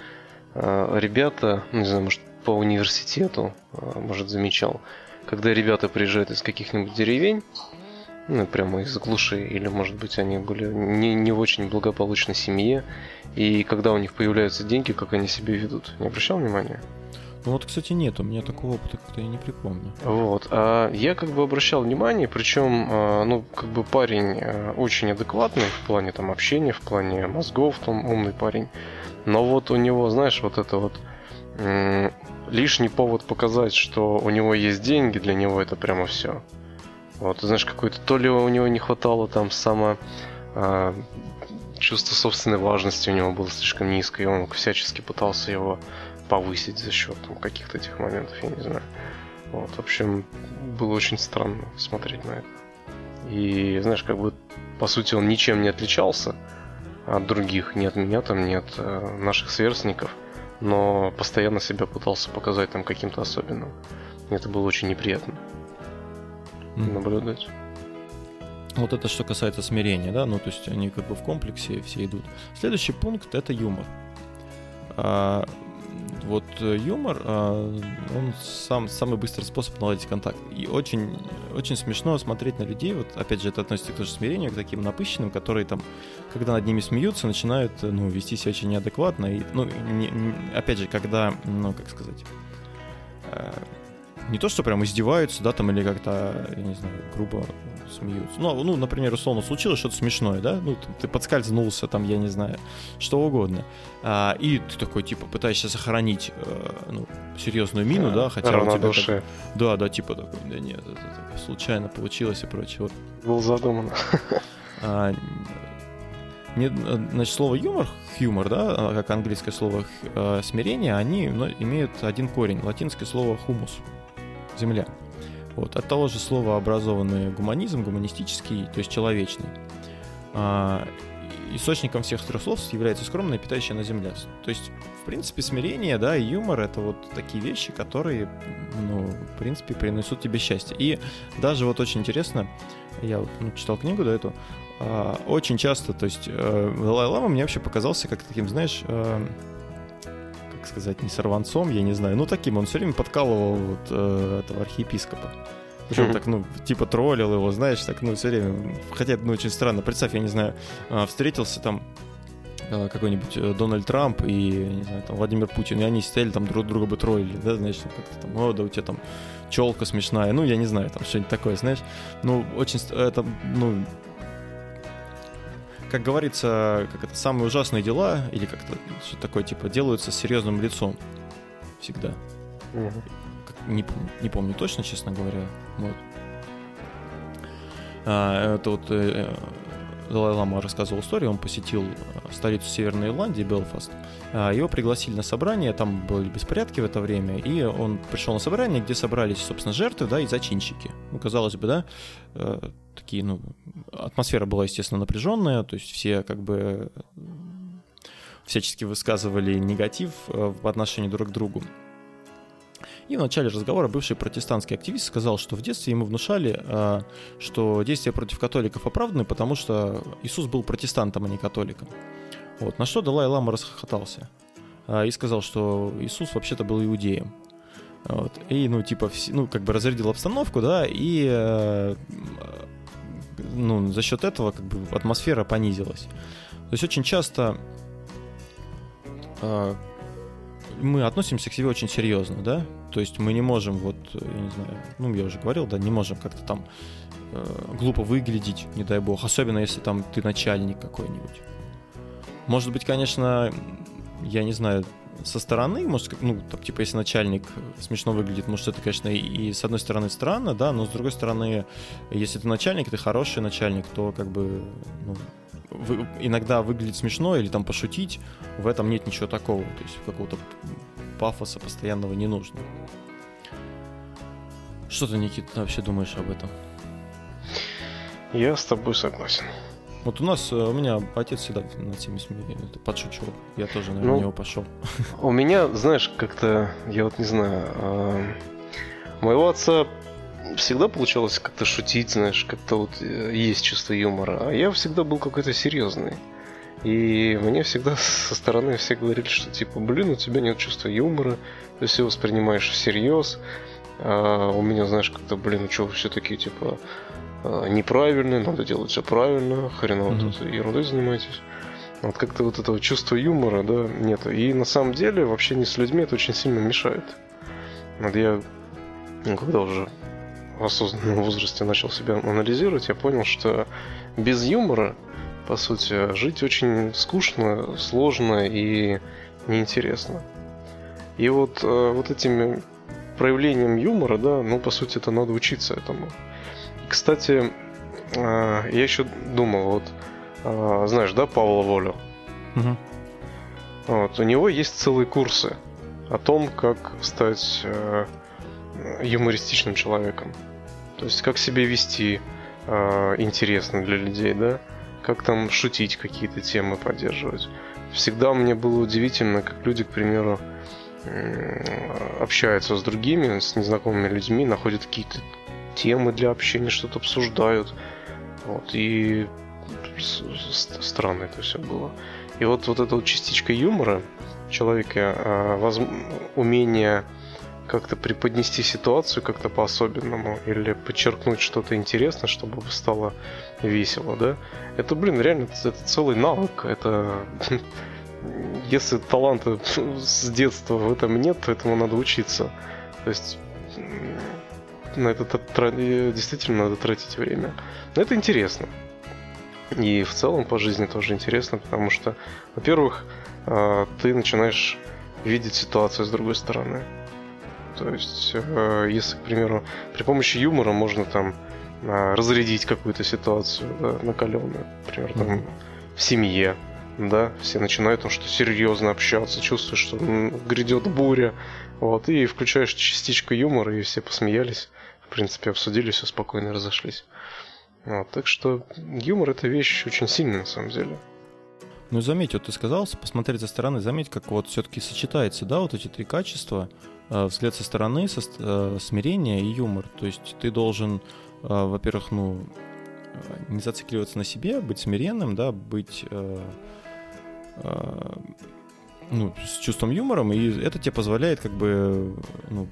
э, ребята, ну, не знаю, может, по университету, э, может, замечал, когда ребята приезжают из каких-нибудь деревень, ну, прямо из глуши, или, может быть, они были не, не в очень благополучной семье, и когда у них появляются деньги, как они себя ведут. Не обращал внимания? Ну вот, кстати, нет, у меня такого опыта как-то я не припомню. Вот. А я как бы обращал внимание, причем, а, ну, как бы парень а, очень адекватный в плане там общения, в плане мозгов, там умный парень. Но вот у него, знаешь, вот это вот лишний повод показать, что у него есть деньги, для него это прямо все. Вот, знаешь, какой-то то ли у него не хватало там само а, чувство собственной важности у него было слишком низкое, и он всячески пытался его повысить за счет там, каких-то этих моментов, я не знаю. Вот, в общем, было очень странно смотреть на это. И, знаешь, как бы, по сути, он ничем не отличался от других, ни от меня, там, ни от э, наших сверстников, но постоянно себя пытался показать там каким-то особенным. И это было очень неприятно mm. наблюдать. Вот это что касается смирения, да, ну то есть они как бы в комплексе все идут. Следующий пункт это юмор. Вот э, юмор, а, он сам, самый быстрый способ наладить контакт. И очень, очень смешно смотреть на людей, вот опять же это относится к тоже смирению, к таким напыщенным, которые там, когда над ними смеются, начинают, ну, вести себя очень неадекватно. И, ну, не, не, опять же, когда, ну, как сказать, э, не то, что прям издеваются, да, там, или как-то, я не знаю, грубо смеются. Ну, ну, например, условно, случилось что-то смешное, да, ну, ты, ты подскользнулся, там, я не знаю, что угодно. А, и ты такой, типа, пытаешься сохранить, э, ну, серьезную мину, да, да хотя у тебя... Как, да, да, типа такой, да нет, это, это случайно получилось и прочее. Вот. Был задуман. А, не, значит, слово юмор, humor, да, а, как английское слово э, смирение, они ну, имеют один корень, латинское слово хумус земля. Вот. От того же слова образованный гуманизм, гуманистический, то есть человечный. А, источником всех трех слов является скромная питающая на земле. То есть, в принципе, смирение, да, и юмор — это вот такие вещи, которые, ну, в принципе, принесут тебе счастье. И даже вот очень интересно, я ну, читал книгу до этого, а, очень часто, то есть, э, Далай Лама мне вообще показался как таким, знаешь, э, как сказать, не сорванцом, я не знаю. Ну, таким он все время подкалывал вот э, этого архиепископа. Причем mm-hmm. так, ну, типа троллил его, знаешь, так, ну, все время. Хотя, ну, очень странно. Представь, я не знаю, а, встретился там э, какой-нибудь э, Дональд Трамп и, не знаю, там, Владимир Путин, и они сидели там друг друга бы троллили, да, значит, как-то там, о, да у тебя там челка смешная, ну, я не знаю, там что-нибудь такое, знаешь. Ну, очень, это, ну, как говорится, как это, самые ужасные дела, или как-то что такое, типа, делаются с серьезным лицом. Всегда. Угу. Не, не помню точно, честно говоря. Вот. А, это вот э, Далай Лама рассказывал историю, он посетил э, столицу Северной Ирландии, Белфаст. А, его пригласили на собрание, там были беспорядки в это время, и он пришел на собрание, где собрались, собственно, жертвы, да, и зачинщики. Ну, казалось бы, да, э, такие, ну, атмосфера была, естественно, напряженная, то есть все как бы всячески высказывали негатив э, в отношении друг к другу. И в начале разговора бывший протестантский активист сказал, что в детстве ему внушали, э, что действия против католиков оправданы, потому что Иисус был протестантом, а не католиком. Вот. На что Далай Лама расхохотался э, и сказал, что Иисус вообще-то был иудеем. Вот. И, ну, типа, ну, как бы разрядил обстановку, да, и ну, за счет этого как бы атмосфера понизилась. То есть очень часто э, мы относимся к себе очень серьезно, да, то есть мы не можем вот, я не знаю, ну я уже говорил, да, не можем как-то там э, глупо выглядеть, не дай бог, особенно если там ты начальник какой-нибудь. Может быть, конечно, я не знаю, со стороны, может, ну, там, типа, если начальник смешно выглядит, может, это, конечно, и, и с одной стороны странно, да, но с другой стороны, если ты начальник, ты хороший начальник, то как бы ну, вы, иногда выглядит смешно или там пошутить, в этом нет ничего такого, то есть какого-то пафоса постоянного не нужно. Что ты, Никита, вообще думаешь об этом? Я с тобой согласен. Вот у нас, э, у меня отец всегда над всеми подшучивал. Я тоже, наверное, ну, на него пошел. У меня, знаешь, как-то, я вот не знаю, э, моего отца всегда получалось как-то шутить, знаешь, как-то вот э, есть чувство юмора. А я всегда был какой-то серьезный. И мне всегда со стороны все говорили, что типа, блин, у тебя нет чувства юмора, ты все воспринимаешь всерьез. А у меня, знаешь, как-то, блин, что, все такие, типа, Э, неправильные, надо делать все правильно, хреново mm-hmm. тут ерундой занимаетесь. Вот как-то вот этого чувства юмора, да, нет. И на самом деле вообще не с людьми это очень сильно мешает. Вот я, ну, когда уже в осознанном возрасте начал себя анализировать, я понял, что без юмора, по сути, жить очень скучно, сложно и неинтересно. И вот, э, вот этим проявлением юмора, да, ну, по сути, это надо учиться этому. Кстати, а, я еще думал, вот, а, знаешь, да, Павла Волю? Угу. Вот, у него есть целые курсы о том, как стать э, юмористичным человеком. То есть, как себя вести э, интересно для людей, да? Как там шутить, какие-то темы поддерживать. Всегда мне было удивительно, как люди, к примеру, общаются с другими, с незнакомыми людьми, находят какие-то темы для общения, что-то обсуждают. Вот, и странно это все было. И вот, вот эта вот частичка юмора человека, а, воз... умение как-то преподнести ситуацию как-то по-особенному или подчеркнуть что-то интересное, чтобы стало весело, да? Это, блин, реально, это целый навык. Это [laughs] если таланта с детства в этом нет, то этому надо учиться. То есть на это действительно надо тратить время. Но это интересно. И в целом по жизни тоже интересно, потому что, во-первых, а, ты начинаешь видеть ситуацию с другой стороны. То есть, э, если, к примеру, при помощи юмора можно там разрядить какую-то ситуацию да, накаленную, например, там mm-hmm. в семье, да, все начинают там что серьезно общаться, чувствуешь, что грядет буря, вот, и включаешь частичку юмора, и все посмеялись принципе, обсудили, все спокойно разошлись. Вот, так что юмор это вещь очень сильная на самом деле. Ну заметь, вот ты сказал, посмотреть со стороны, заметь, как вот все-таки сочетается, да, вот эти три качества, э, взгляд со стороны, со, э, смирение и юмор. То есть ты должен, во-первых, ну, не зацикливаться на себе, быть смиренным, да, быть ну, с чувством юмором, и это тебе позволяет как бы, ну,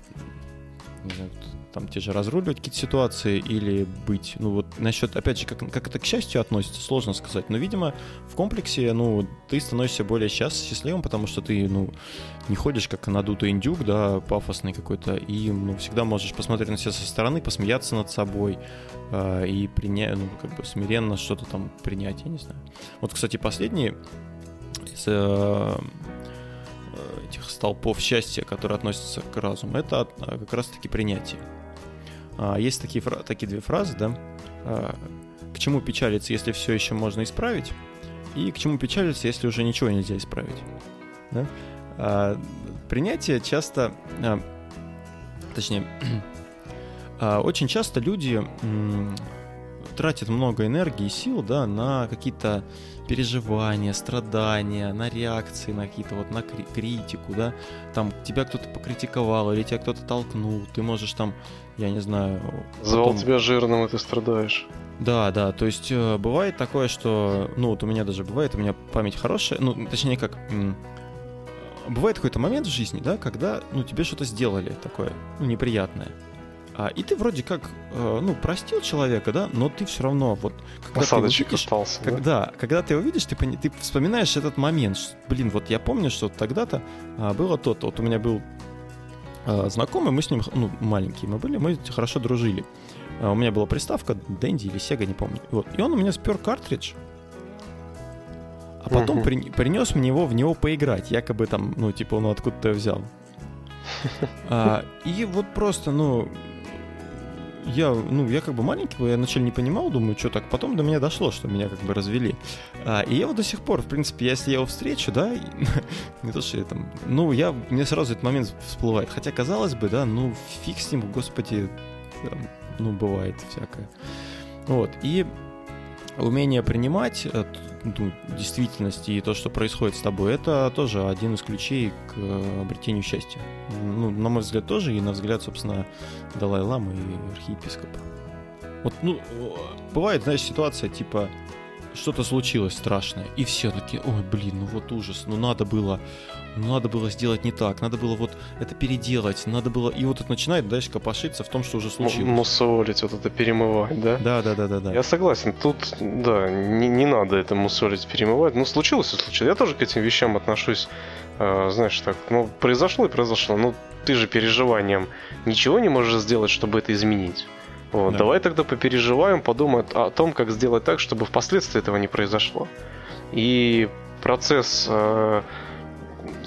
не знаю, там те же разруливать какие-то ситуации или быть. Ну вот насчет, опять же, как, как это к счастью относится, сложно сказать. Но, видимо, в комплексе, ну, ты становишься более счаст, счастливым, потому что ты, ну, не ходишь как надутый индюк, да, пафосный какой-то, и, ну, всегда можешь посмотреть на себя со стороны, посмеяться над собой э, и принять, ну, как бы смиренно что-то там принять, я не знаю. Вот, кстати, последний из э, этих столпов счастья, которые относятся к разуму, это как раз-таки принятие. А, есть такие, такие две фразы, да? А, к чему печалиться, если все еще можно исправить? И к чему печалиться, если уже ничего нельзя исправить? Да? А, принятие часто, точнее, [clears throat] очень часто люди тратят много энергии и сил, да, на какие-то переживания, страдания, на реакции, на какие-то вот на критику, да, там тебя кто-то покритиковал или тебя кто-то толкнул, ты можешь там я не знаю... Звал потом... тебя жирным, и ты страдаешь. Да, да, то есть э, бывает такое, что, ну вот у меня даже бывает, у меня память хорошая, ну точнее как, бывает какой-то момент в жизни, да, когда, ну тебе что-то сделали такое, ну неприятное, а, и ты вроде как, э, ну простил человека, да, но ты все равно вот, когда Осадочек ты видишь, остался, когда, да? когда ты его видишь, ты, ты вспоминаешь этот момент, что, блин, вот я помню, что тогда-то а, было то-то, вот у меня был а, знакомый, мы с ним, ну, маленькие мы были, мы хорошо дружили. А, у меня была приставка Дэнди или Сега, не помню. Вот. И он у меня спер картридж, а потом uh-huh. при, принес мне его в него поиграть, якобы там, ну, типа, он откуда-то взял. [laughs] А, и вот просто, ну, я, ну, я как бы маленький был, я вначале не понимал, думаю, что так. Потом до меня дошло, что меня как бы развели. А, и я вот до сих пор, в принципе, если я его встречу, да, [laughs] не то, что я там, ну, я, мне сразу этот момент всплывает. Хотя, казалось бы, да, ну, фиг с ним, господи, там, ну, бывает всякое. Вот, и умение принимать э, ну, действительность и то, что происходит с тобой, это тоже один из ключей к э, обретению счастья. Ну, на мой взгляд, тоже, и на взгляд, собственно, Далай-Ламы и архиепископа. Вот, ну, бывает, знаешь, ситуация типа что-то случилось страшное, и все таки ой, блин, ну вот ужас, ну надо было ну надо было сделать не так, надо было вот это переделать, надо было... И вот это начинает дальше копошиться в том, что уже случилось. Мусолить, вот это перемывать, да? Да, да, да, да. да. Я согласен, тут, да, не, не надо это мусолить, перемывать. Ну, случилось и случилось. Я тоже к этим вещам отношусь, э, знаешь, так, ну, произошло и произошло. Ну, ты же переживанием ничего не можешь сделать, чтобы это изменить. Вот, да. Давай тогда попереживаем, подумаем о том, как сделать так, чтобы впоследствии этого не произошло. И процесс э,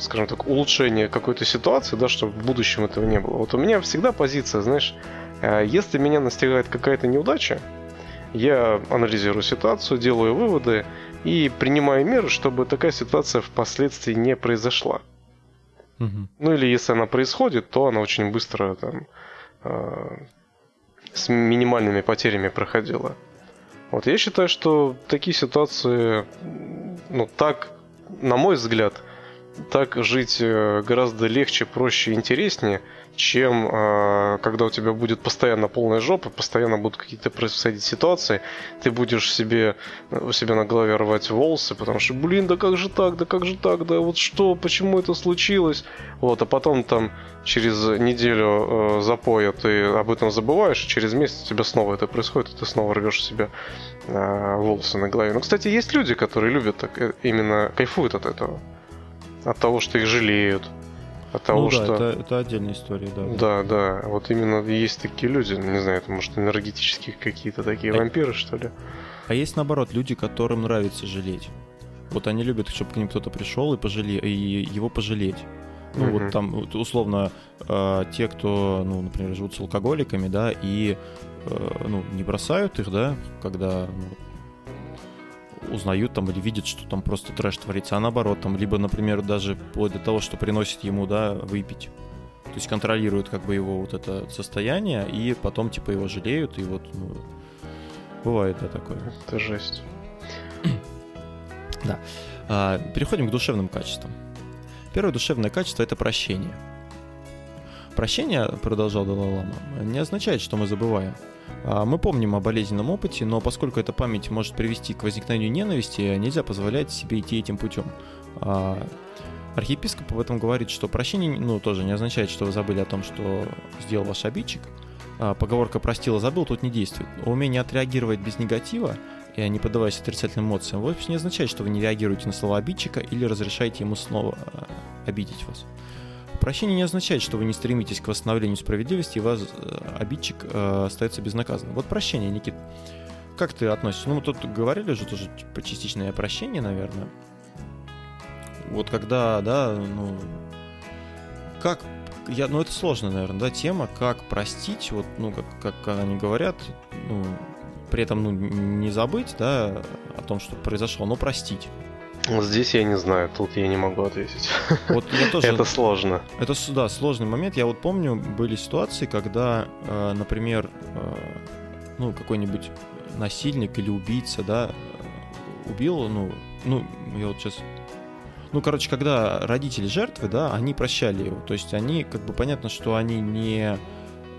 скажем так, улучшение какой-то ситуации, да, чтобы в будущем этого не было. Вот у меня всегда позиция, знаешь, э, если меня настигает какая-то неудача, я анализирую ситуацию, делаю выводы и принимаю меры, чтобы такая ситуация впоследствии не произошла. Угу. Ну или если она происходит, то она очень быстро там э, с минимальными потерями проходила. Вот я считаю, что такие ситуации, ну так, на мой взгляд, так жить э, гораздо легче, проще интереснее, чем э, когда у тебя будет постоянно полная жопа, постоянно будут какие-то происходить ситуации, ты будешь себе у себя на голове рвать волосы, потому что, блин, да как же так, да как же так, да вот что, почему это случилось, вот, а потом там через неделю э, запоя ты об этом забываешь, и через месяц у тебя снова это происходит, и ты снова рвешь себе э, волосы на голове. Ну, кстати, есть люди, которые любят так, э, именно кайфуют от этого от того, что их жалеют. От того, ну, да, что... это, это отдельная история, да. Да, да. Вот именно есть такие люди, не знаю, это может энергетические какие-то такие а... вампиры, что ли. А есть наоборот люди, которым нравится жалеть. Вот они любят, чтобы к ним кто-то пришел и, пожале... и его пожалеть. Ну, uh-huh. вот там, условно, э, те, кто, ну, например, живут с алкоголиками, да, и, э, ну, не бросают их, да, когда ну, узнают там или видят, что там просто трэш творится, а наоборот, там, либо, например, даже вплоть до того, что приносит ему, да, выпить. То есть контролируют как бы его вот это состояние, и потом типа его жалеют, и вот, ну, бывает, да, такое. Это жесть. да. А, переходим к душевным качествам. Первое душевное качество — это прощение. Прощение, продолжал Далай-Лама, не означает, что мы забываем. А, мы помним о болезненном опыте, но поскольку эта память может привести к возникновению ненависти, нельзя позволять себе идти этим путем. А, архиепископ об этом говорит, что прощение, ну, тоже не означает, что вы забыли о том, что сделал ваш обидчик. А, поговорка «простил и забыл» тут не действует. Умение отреагировать без негатива и не поддаваясь отрицательным эмоциям, вовсе не означает, что вы не реагируете на слова обидчика или разрешаете ему снова обидеть вас. Прощение не означает, что вы не стремитесь к восстановлению справедливости, и вас э, обидчик э, остается безнаказанным. Вот прощение, Никит. Как ты относишься? Ну, мы тут говорили уже тоже типа, частичное прощение, наверное. Вот когда, да, ну, как я, ну это сложно, наверное, да, тема, как простить, вот, ну, как, как они говорят, ну, при этом, ну, не забыть, да, о том, что произошло, но простить. Здесь я не знаю, тут я не могу ответить. [laughs] Вот я тоже, это сложно. Это, да, сложный момент. Я вот помню, были ситуации, когда, э, например, э, ну, какой-нибудь насильник или убийца, да, убил, ну, ну, я вот сейчас... Ну, короче, когда родители жертвы, да, они прощали его. То есть они, как бы, понятно, что они не...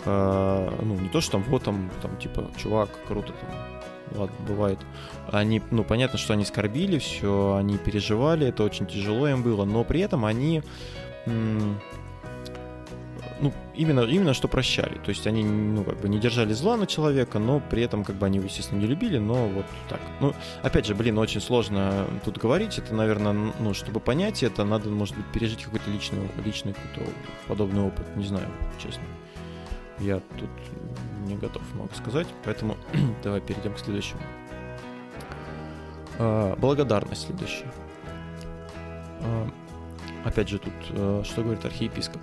Э, ну, не то, что там, вот там, там, типа, чувак, круто, там, ладно, бывает. Они, ну, понятно, что они скорбили, все, они переживали, это очень тяжело им было, но при этом они, ну, именно, именно что прощали. То есть они, ну, как бы не держали зла на человека, но при этом, как бы, они его, естественно, не любили, но вот так. Ну, опять же, блин, очень сложно тут говорить. Это, наверное, ну, чтобы понять это, надо, может быть, пережить какой-то личный, личный какой-то подобный опыт. Не знаю, честно. Я тут не готов много сказать, поэтому [clears throat] давай перейдем к следующему. А, благодарность следующая. А, опять же, тут а, что говорит архиепископ?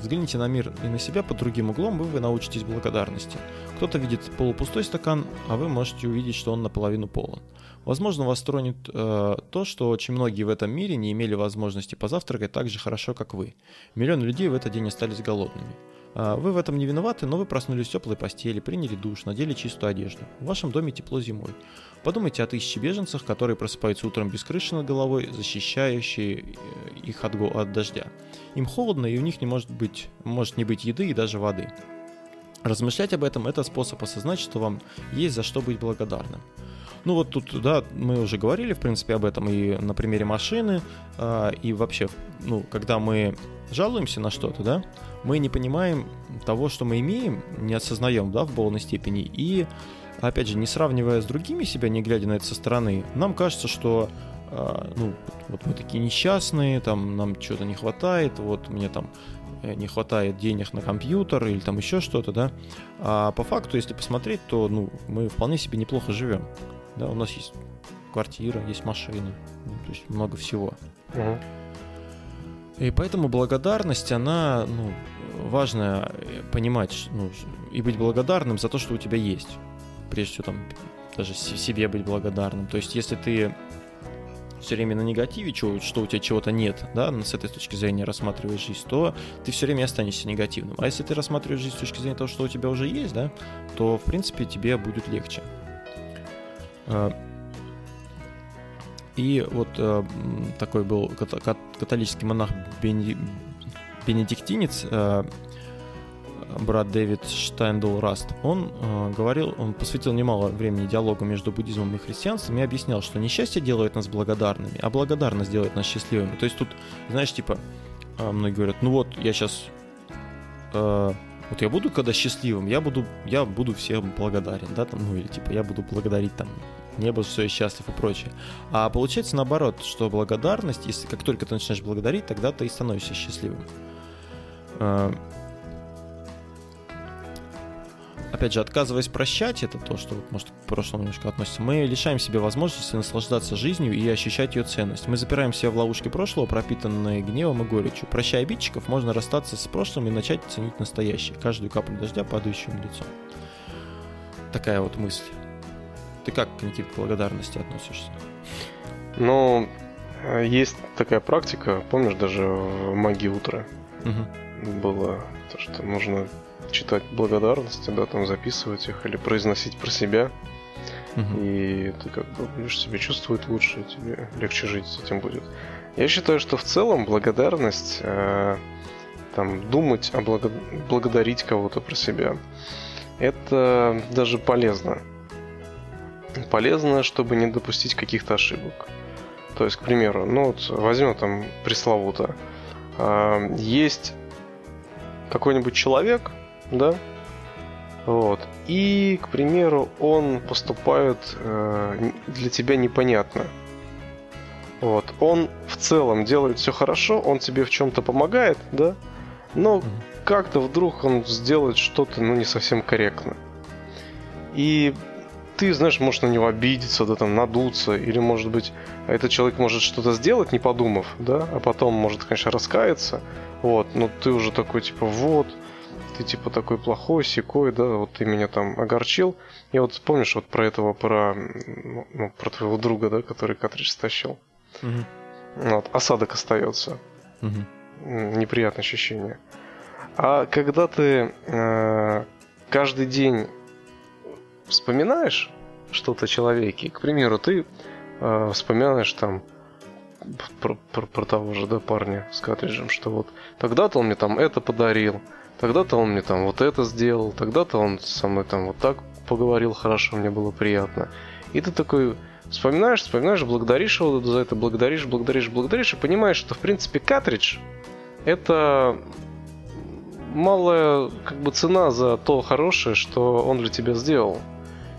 Взгляните на мир и на себя под другим углом, вы, вы научитесь благодарности. Кто-то видит полупустой стакан, а вы можете увидеть, что он наполовину полон. Возможно, вас тронет э, то, что очень многие в этом мире не имели возможности позавтракать так же хорошо, как вы. Миллионы людей в этот день остались голодными. А, вы в этом не виноваты, но вы проснулись в теплой постели, приняли душ, надели чистую одежду. В вашем доме тепло зимой. Подумайте о тысяче беженцах, которые просыпаются утром без крыши над головой, защищающие э, их от, от дождя. Им холодно, и у них не может, быть, может не быть еды и даже воды. Размышлять об этом – это способ осознать, что вам есть за что быть благодарным. Ну вот тут, да, мы уже говорили, в принципе, об этом и на примере машины, а, и вообще, ну, когда мы жалуемся на что-то, да, мы не понимаем того, что мы имеем, не осознаем, да, в полной степени, и, опять же, не сравнивая с другими себя, не глядя на это со стороны, нам кажется, что а, ну, вот мы такие несчастные, там, нам чего-то не хватает, вот мне там э, не хватает денег на компьютер или там еще что-то, да. А по факту, если посмотреть, то, ну, мы вполне себе неплохо живем. Да, у нас есть квартира, есть машина, ну, то есть много всего. Угу. И поэтому благодарность, она, ну, важно понимать, ну, и быть благодарным за то, что у тебя есть. Прежде всего, там, даже себе быть благодарным. То есть, если ты все время на негативе, что, что у тебя чего-то нет, да, с этой точки зрения рассматриваешь жизнь, то ты все время останешься негативным. А если ты рассматриваешь жизнь с точки зрения того, что у тебя уже есть, да, то, в принципе, тебе будет легче. А, и вот э, такой был католический монах бенедиктинец, э, брат Дэвид Штайндл Раст, он э, говорил, он посвятил немало времени диалогу между буддизмом и христианством и объяснял, что несчастье делает нас благодарными, а благодарность делает нас счастливыми. То есть тут, знаешь, типа, многие говорят, ну вот, я сейчас вот я буду когда счастливым, я буду, я буду всем благодарен, да, там, ну или типа я буду благодарить там небо, все и счастлив и прочее. А получается наоборот, что благодарность, если как только ты начинаешь благодарить, тогда ты и становишься счастливым. А, опять же, отказываясь прощать, это то, что, может, к прошлому немножко относится, мы лишаем себе возможности наслаждаться жизнью и ощущать ее ценность. Мы запираем себя в ловушке прошлого, пропитанные гневом и горечью. Прощая обидчиков, можно расстаться с прошлым и начать ценить настоящее, каждую каплю дождя, падающую на лицо. Такая вот мысль. Ты как, Никита, к благодарности относишься? Ну, есть такая практика, помнишь, даже в магии утра угу. Было то, что нужно читать благодарности, да, там записывать их или произносить про себя. Угу. И ты как бы будешь себя чувствовать лучше, тебе легче жить с этим будет. Я считаю, что в целом благодарность, э, там, думать о благо... благодарить кого-то про себя, это даже полезно полезно, чтобы не допустить каких-то ошибок. То есть, к примеру, ну вот возьмем там пресловуто. Э, есть какой-нибудь человек, да, вот, и, к примеру, он поступает э, для тебя непонятно. Вот, он в целом делает все хорошо, он тебе в чем-то помогает, да, но как-то вдруг он сделает что-то, ну, не совсем корректно. И ты, знаешь, можешь на него обидеться, да, там, надуться, или, может быть, этот человек может что-то сделать, не подумав, да, а потом может, конечно, раскаяться, вот, но ты уже такой, типа, вот, ты, типа, такой плохой, секой, да, вот ты меня там огорчил. И вот помнишь вот про этого, про, ну, про твоего друга, да, который картридж стащил? Угу. Вот, осадок остается. Угу. Неприятное ощущение. А когда ты э, каждый день вспоминаешь что-то о человеке, к примеру, ты э, вспоминаешь там про, про, про того же, да, парня с картриджем, что вот тогда-то он мне там это подарил, тогда-то он мне там вот это сделал, тогда-то он со мной там вот так поговорил хорошо, мне было приятно. И ты такой вспоминаешь, вспоминаешь, благодаришь его за это, благодаришь, благодаришь, благодаришь, и понимаешь, что в принципе картридж это малая как бы цена за то хорошее, что он для тебя сделал.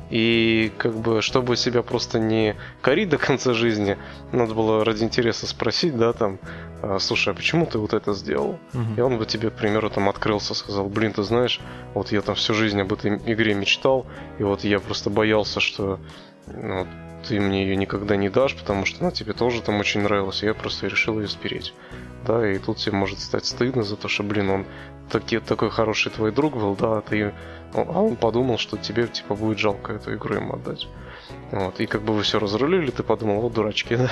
И как бы, чтобы себя просто не корить до конца жизни, надо было ради интереса спросить, да, там, «А, слушай, а почему ты вот это сделал? Угу. И он бы тебе, к примеру, там открылся, сказал, блин, ты знаешь, вот я там всю жизнь об этой игре мечтал, и вот я просто боялся, что ну, ты мне ее никогда не дашь, потому что она тебе тоже там очень нравилась, и я просто решил ее спереть. Да, и тут тебе может стать стыдно за то, что, блин, он таки, такой хороший твой друг был, да, ты а он подумал, что тебе типа будет жалко эту игру ему отдать. Вот. И как бы вы все разрулили, ты подумал, вот дурачки, [laughs] да?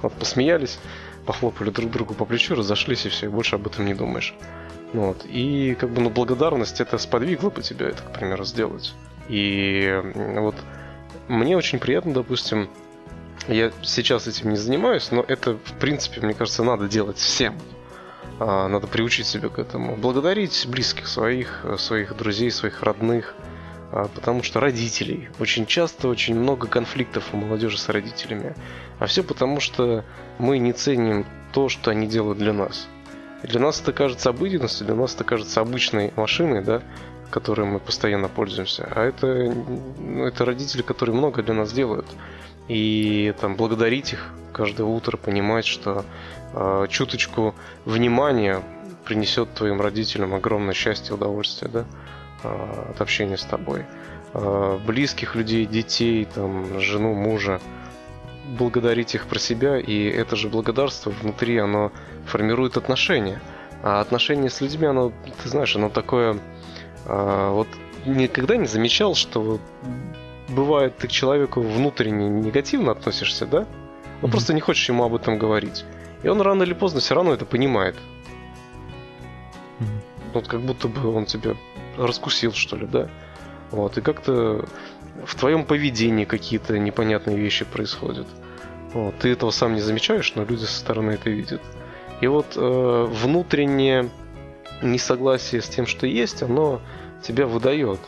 Вот посмеялись, похлопали друг другу по плечу, разошлись, и все, и больше об этом не думаешь. Вот. И как бы, ну, благодарность это сподвигло бы тебя это, к примеру, сделать. И вот мне очень приятно, допустим, я сейчас этим не занимаюсь, но это, в принципе, мне кажется, надо делать всем. А, надо приучить себя к этому. Благодарить близких своих, э, своих друзей, своих родных. А, потому что родителей. Очень часто очень много конфликтов у молодежи с родителями. А все потому, что мы не ценим то, что они делают для нас. Для нас это кажется обыденностью, для нас это кажется обычной машиной, да, которой мы постоянно пользуемся. А это, ну, это родители, которые много для нас делают. И там благодарить их каждое утро, понимать, что э, чуточку внимания принесет твоим родителям огромное счастье, удовольствие, да, э, от общения с тобой. Э, близких людей, детей, там, жену, мужа, благодарить их про себя, и это же благодарство внутри, оно формирует отношения. А отношения с людьми, оно, ты знаешь, оно такое... Э, вот никогда не замечал, что бывает, ты к человеку внутренне негативно относишься, да? Но mm-hmm. просто не хочешь ему об этом говорить. И он рано или поздно все равно это понимает. Mm-hmm. Вот как будто бы он тебя раскусил, что ли, да? Вот, и как-то в твоем поведении какие-то непонятные вещи происходят. Вот, ты этого сам не замечаешь, но люди со стороны это видят. И вот э, внутреннее несогласие с тем, что есть, оно тебя выдает.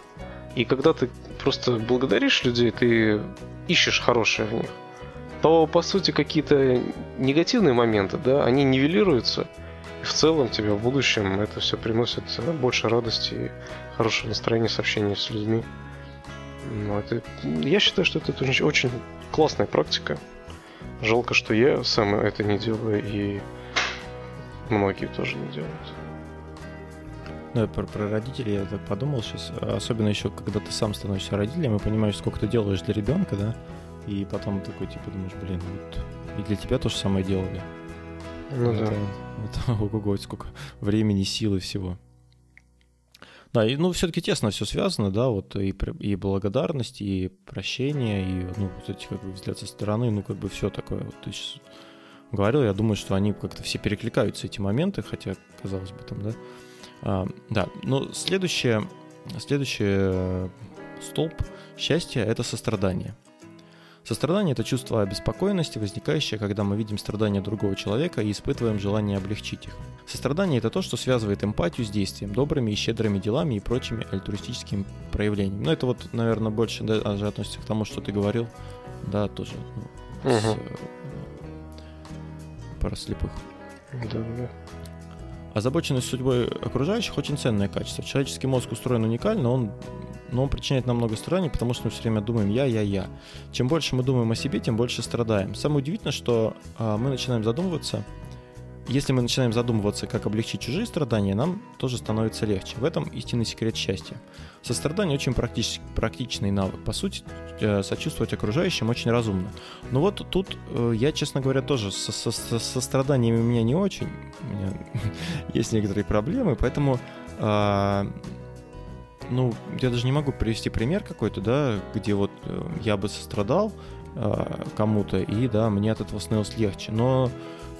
И когда ты просто благодаришь людей, ты ищешь хорошее в них то по сути какие-то негативные моменты, да, они нивелируются. И в целом тебе в будущем это все приносит больше радости и хорошее настроение с общением с людьми. Ну, это, я считаю, что это очень, очень классная практика. Жалко, что я сам это не делаю, и многие тоже не делают. Ну, про, про родителей я так подумал сейчас. Особенно еще, когда ты сам становишься родителем и понимаешь, сколько ты делаешь для ребенка, да? И потом такой, типа, думаешь, блин, вот и для тебя то же самое делали. Ну это, да. Это, [laughs] ого-го, сколько времени, силы всего. Да, и, ну, все-таки тесно все связано, да, вот и, и благодарность, и прощение, и, ну, вот эти, как бы, взгляд со стороны, ну, как бы все такое. Вот ты сейчас говорил, я думаю, что они как-то все перекликаются, эти моменты, хотя, казалось бы, там, да. А, да, ну, следующее, следующий э, столб счастья — это сострадание. Сострадание — это чувство обеспокоенности, возникающее, когда мы видим страдания другого человека и испытываем желание облегчить их. Сострадание — это то, что связывает эмпатию с действием, добрыми и щедрыми делами и прочими альтруистическими проявлениями. Но ну, это вот, наверное, больше даже относится к тому, что ты говорил, да, тоже. Ну, угу. с, пара слепых. Да, да. Озабоченность судьбой окружающих очень ценное качество. Человеческий мозг устроен уникально, он, но он причиняет нам много страданий, потому что мы все время думаем «я, я, я». Чем больше мы думаем о себе, тем больше страдаем. Самое удивительное, что а, мы начинаем задумываться – если мы начинаем задумываться, как облегчить чужие страдания, нам тоже становится легче. В этом истинный секрет счастья. Сострадание очень практич, практичный навык. По сути, э, сочувствовать окружающим очень разумно. Но вот тут э, я, честно говоря, тоже со, со, со состраданиями у меня не очень. У меня [laughs] есть некоторые проблемы, поэтому а, ну, я даже не могу привести пример какой-то, да, где вот э, я бы сострадал а, кому-то, и да, мне от этого становилось легче. Но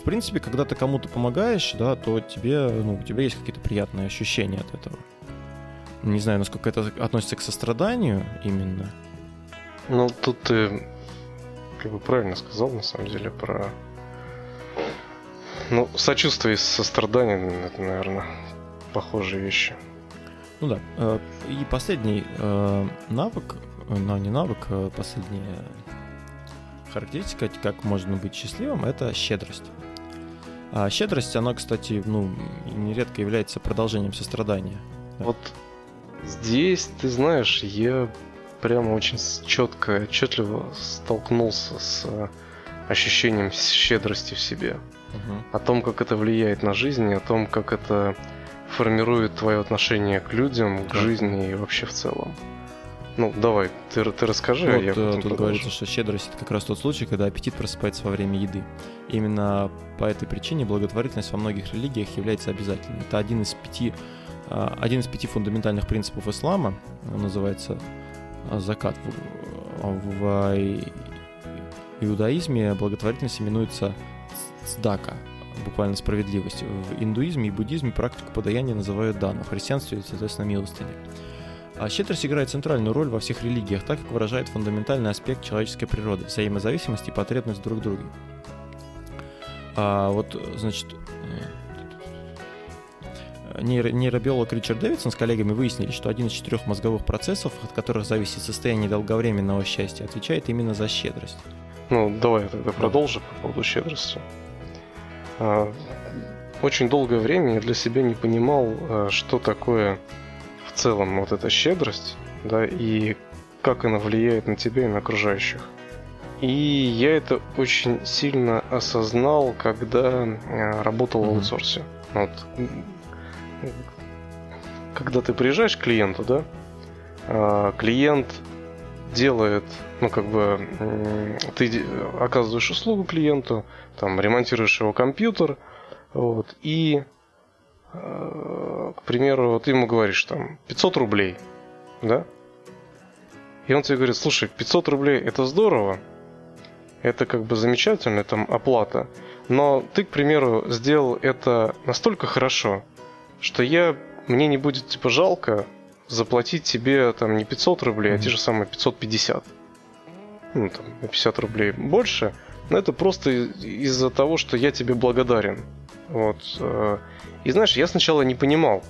в принципе, когда ты кому-то помогаешь, да, то тебе, ну, у тебя есть какие-то приятные ощущения от этого. Не знаю, насколько это относится к состраданию именно. Ну, тут ты как бы правильно сказал, на самом деле, про... Ну, сочувствие и сострадание, это, наверное, похожие вещи. Ну да. Э, и последний э, навык, ну не навык, а последняя характеристика, как можно быть счастливым, это щедрость. А щедрость, она, кстати, ну, нередко является продолжением сострадания. Вот здесь, ты знаешь, я прямо очень четко, отчетливо столкнулся с э, ощущением щедрости в себе. Угу. О том, как это влияет на жизнь, о том, как это формирует твое отношение к людям, к да. жизни и вообще в целом. Ну, давай, ты, ты расскажи, вот, а я потом Тут продолжу. говорится, что щедрость — это как раз тот случай, когда аппетит просыпается во время еды. Именно по этой причине благотворительность во многих религиях является обязательной. Это один из пяти, а, один из пяти фундаментальных принципов ислама, он называется а, закат. В, в иудаизме благотворительность именуется цдака, буквально справедливость. В индуизме и буддизме практику подаяния называют дану, в христианстве, соответственно, милостыня. А щедрость играет центральную роль во всех религиях, так как выражает фундаментальный аспект человеческой природы, взаимозависимости и потребность друг в друге. А вот, значит, э, нейробиолог Ричард Дэвидсон с коллегами выяснили, что один из четырех мозговых процессов, от которых зависит состояние долговременного счастья, отвечает именно за щедрость. Ну, давай я тогда продолжу по поводу щедрости. А, очень долгое время я для себя не понимал, а, что такое в целом вот эта щедрость, да, и как она влияет на тебя и на окружающих. И я это очень сильно осознал, когда э, работал в аутсорсе. Вот. Когда ты приезжаешь к клиенту, да, а, клиент делает, ну как бы, ты оказываешь услугу клиенту, там ремонтируешь его компьютер, вот, и Э, к примеру, ты ему говоришь там 500 рублей, да? И он тебе говорит, слушай, 500 рублей это здорово, это как бы замечательная там оплата, но ты, к примеру, сделал это настолько хорошо, что я, мне не будет типа жалко заплатить тебе там не 500 рублей, mm-hmm. а те же самые 550. Ну, там, на 50 рублей больше, но это просто из-за того, что я тебе благодарен. Вот. Э, и знаешь, я сначала не понимал,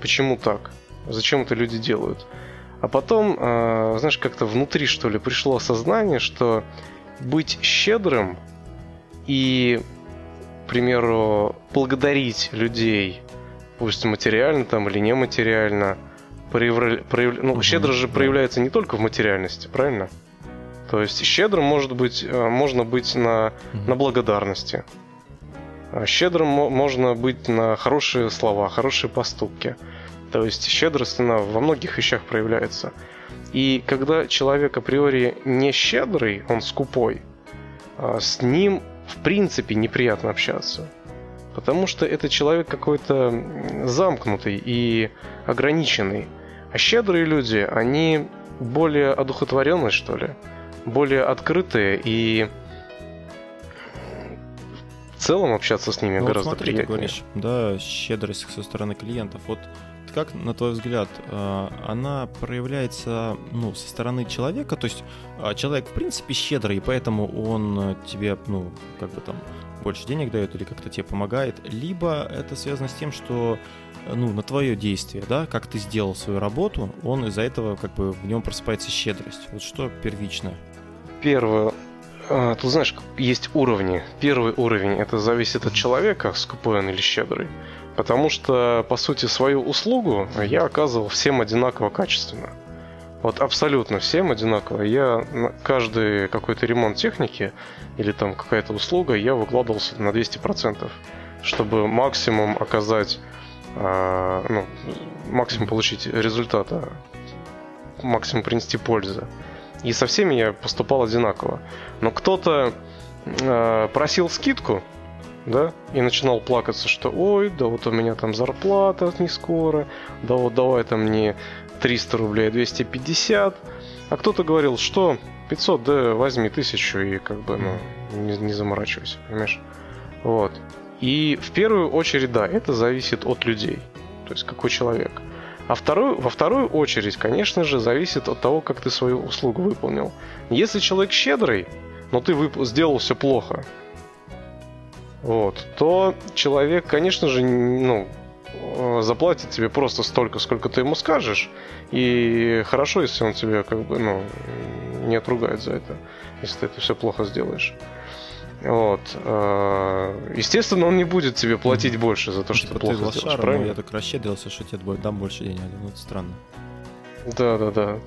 почему так, зачем это люди делают. А потом, э, знаешь, как-то внутри, что ли, пришло осознание, что быть щедрым и, к примеру, благодарить людей, пусть материально там или нематериально, проявля... Прояв... ну, угу, щедрость же да. проявляется не только в материальности, правильно? То есть щедрым может быть, э, можно быть на, угу. на благодарности. А щедрым можно быть на хорошие слова, хорошие поступки. То есть щедрость она во многих вещах проявляется. И когда человек априори не щедрый, он скупой, а с ним в принципе неприятно общаться. Потому что это человек какой-то замкнутый и ограниченный. А щедрые люди, они более одухотворенные, что ли, более открытые и в целом общаться с ними ну, гораздо вот смотри, приятнее. Ты говоришь, да, щедрость со стороны клиентов. Вот как, на твой взгляд, э, она проявляется ну, со стороны человека? То есть а, человек, в принципе, щедрый, и поэтому он тебе, ну, как бы там, больше денег дает или как-то тебе помогает, либо это связано с тем, что ну, на твое действие, да, как ты сделал свою работу, он из-за этого как бы в нем просыпается щедрость. Вот что первично? Первое, тут, знаешь, есть уровни. Первый уровень – это зависит от человека, скупой он или щедрый. Потому что, по сути, свою услугу я оказывал всем одинаково качественно. Вот абсолютно всем одинаково. Я на каждый какой-то ремонт техники или там какая-то услуга, я выкладывался на 200%, чтобы максимум оказать, э, ну, максимум получить результата, максимум принести пользы. И со всеми я поступал одинаково. Но кто-то э, просил скидку, да, и начинал плакаться, что ой, да вот у меня там зарплата не скоро, да вот давай там мне 300 рублей, 250. А кто-то говорил, что 500, да возьми тысячу и как бы, ну, не, не заморачивайся, понимаешь? Вот. И в первую очередь, да, это зависит от людей, то есть какой человек. А вторую, во вторую очередь, конечно же, зависит от того, как ты свою услугу выполнил. Если человек щедрый, но ты вып- сделал все плохо, вот, то человек, конечно же, ну, заплатит тебе просто столько, сколько ты ему скажешь. И хорошо, если он тебе как бы, ну, не отругает за это, если ты это все плохо сделаешь. Вот. Э, естественно, он не будет тебе платить больше за то, что типа ты плохо ты сделаешь, правильно? Я так расщедрился, что тебе дам больше денег. Ну, это странно. Да, да, да.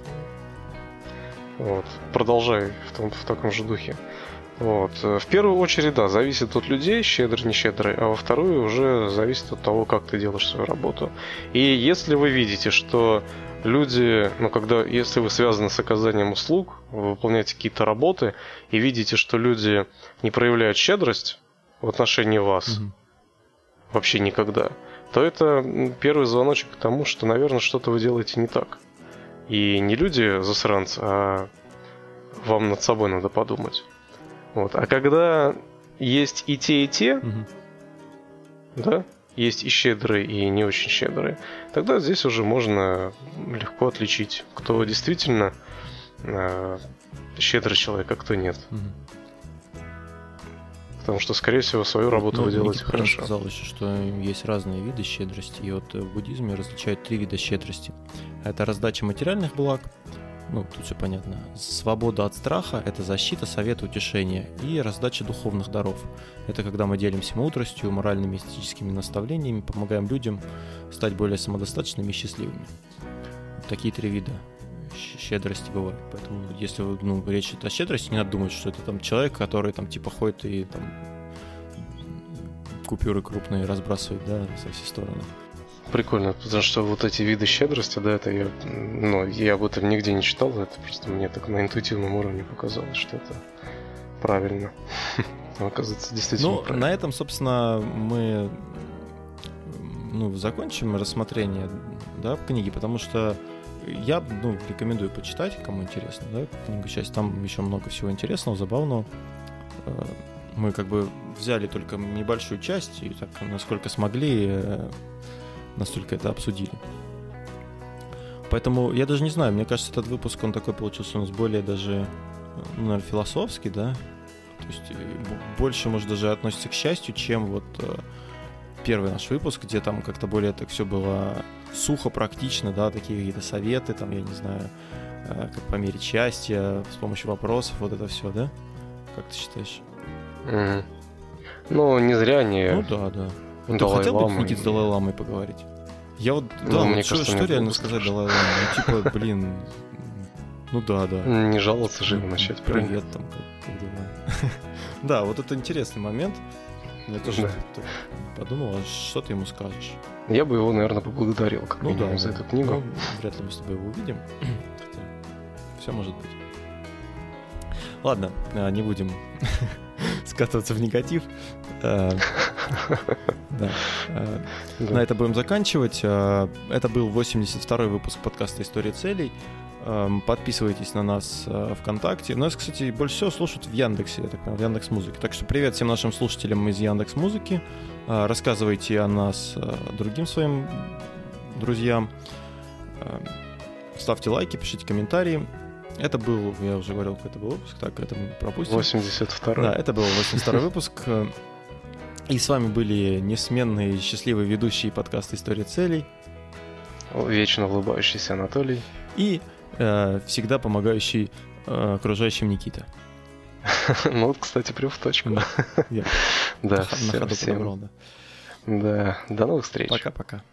Вот. Продолжай в, том, в таком же духе. Вот. В первую очередь, да, зависит от людей, щедрый, не щедрый, а во вторую уже зависит от того, как ты делаешь свою работу. И если вы видите, что люди, ну, когда, если вы связаны с оказанием услуг, вы выполняете какие-то работы, и видите, что люди не проявляют щедрость в отношении вас, угу. вообще никогда, то это первый звоночек к тому, что, наверное, что-то вы делаете не так. И не люди засранцы, а вам над собой надо подумать. Вот. А когда есть и те, и те, угу. да, есть и щедрые, и не очень щедрые, тогда здесь уже можно легко отличить, кто действительно э, щедрый человек, а кто нет. Угу. Потому что, скорее всего, свою работу ну, вы делаете Никита хорошо. сказал еще, что есть разные виды щедрости, и вот в буддизме различают три вида щедрости. Это раздача материальных благ, ну, тут все понятно. Свобода от страха – это защита, совет, утешение. И раздача духовных даров. Это когда мы делимся мудростью, моральными и эстетическими наставлениями, помогаем людям стать более самодостаточными и счастливыми. Такие три вида щедрости бывают. Поэтому, если ну, речь идет о щедрости, не надо думать, что это там человек, который там типа ходит и там купюры крупные разбрасывает, да, со все стороны. Прикольно, потому что вот эти виды щедрости, да, это я, ну, я об этом нигде не читал, это просто мне так на интуитивном уровне показалось, что это правильно. [laughs] Оказывается, действительно Ну, правильно. на этом, собственно, мы ну, закончим рассмотрение да, книги, потому что я ну, рекомендую почитать, кому интересно, да, книгу часть. Там еще много всего интересного, забавного. Э, мы как бы взяли только небольшую часть и так, насколько смогли, э, настолько это обсудили. Поэтому я даже не знаю, мне кажется, этот выпуск, он такой получился у нас более даже, ну, наверное, философский, да? То есть э, больше, может, даже относится к счастью, чем вот э, первый наш выпуск, где там как-то более так все было сухо, практично, да, такие какие-то советы, там, я не знаю, э, как померить счастье с помощью вопросов, вот это все, да? Как ты считаешь? Mm. Ну, не зря они... Ну да, да. Ты хотел бы Никит с Далай-Ламой поговорить? Я вот, ну, да, мне что, кажется, что реально сказать Далай-Ламе? Ну, типа, блин, ну да, да. Не жаловаться же начать, Привет там, как, дела? [laughs] да, вот это интересный момент. Я тоже да. подумал, а что ты ему скажешь? Я бы его, наверное, поблагодарил, как ну, да, за эту книгу. Ну, вряд ли мы с тобой его увидим. Хотя, все может быть. Ладно, а, не будем [laughs] [laughs] скатываться в негатив. Э, да. Э, на это будем заканчивать. Э, это был 82-й выпуск подкаста «История целей». Эм, подписывайтесь на нас ВКонтакте. Нас, кстати, больше всего слушают в Яндексе, я так понял, в Яндекс Музыке. Так что привет всем нашим слушателям из Яндекс Музыки. Рассказывайте о нас другим своим друзьям. Ставьте лайки, пишите комментарии. Это был, я уже говорил, какой это был выпуск, так, это мы пропустим. 82 Да, это был 82 выпуск. И с вами были несменные счастливые ведущие подкаста «История целей». Вечно улыбающийся Анатолий. И э, всегда помогающий э, окружающим Никита. [laughs] Ну вот, кстати, прям в точку. Я Да, на всем. подобрал, да. Да, до новых встреч. Пока-пока.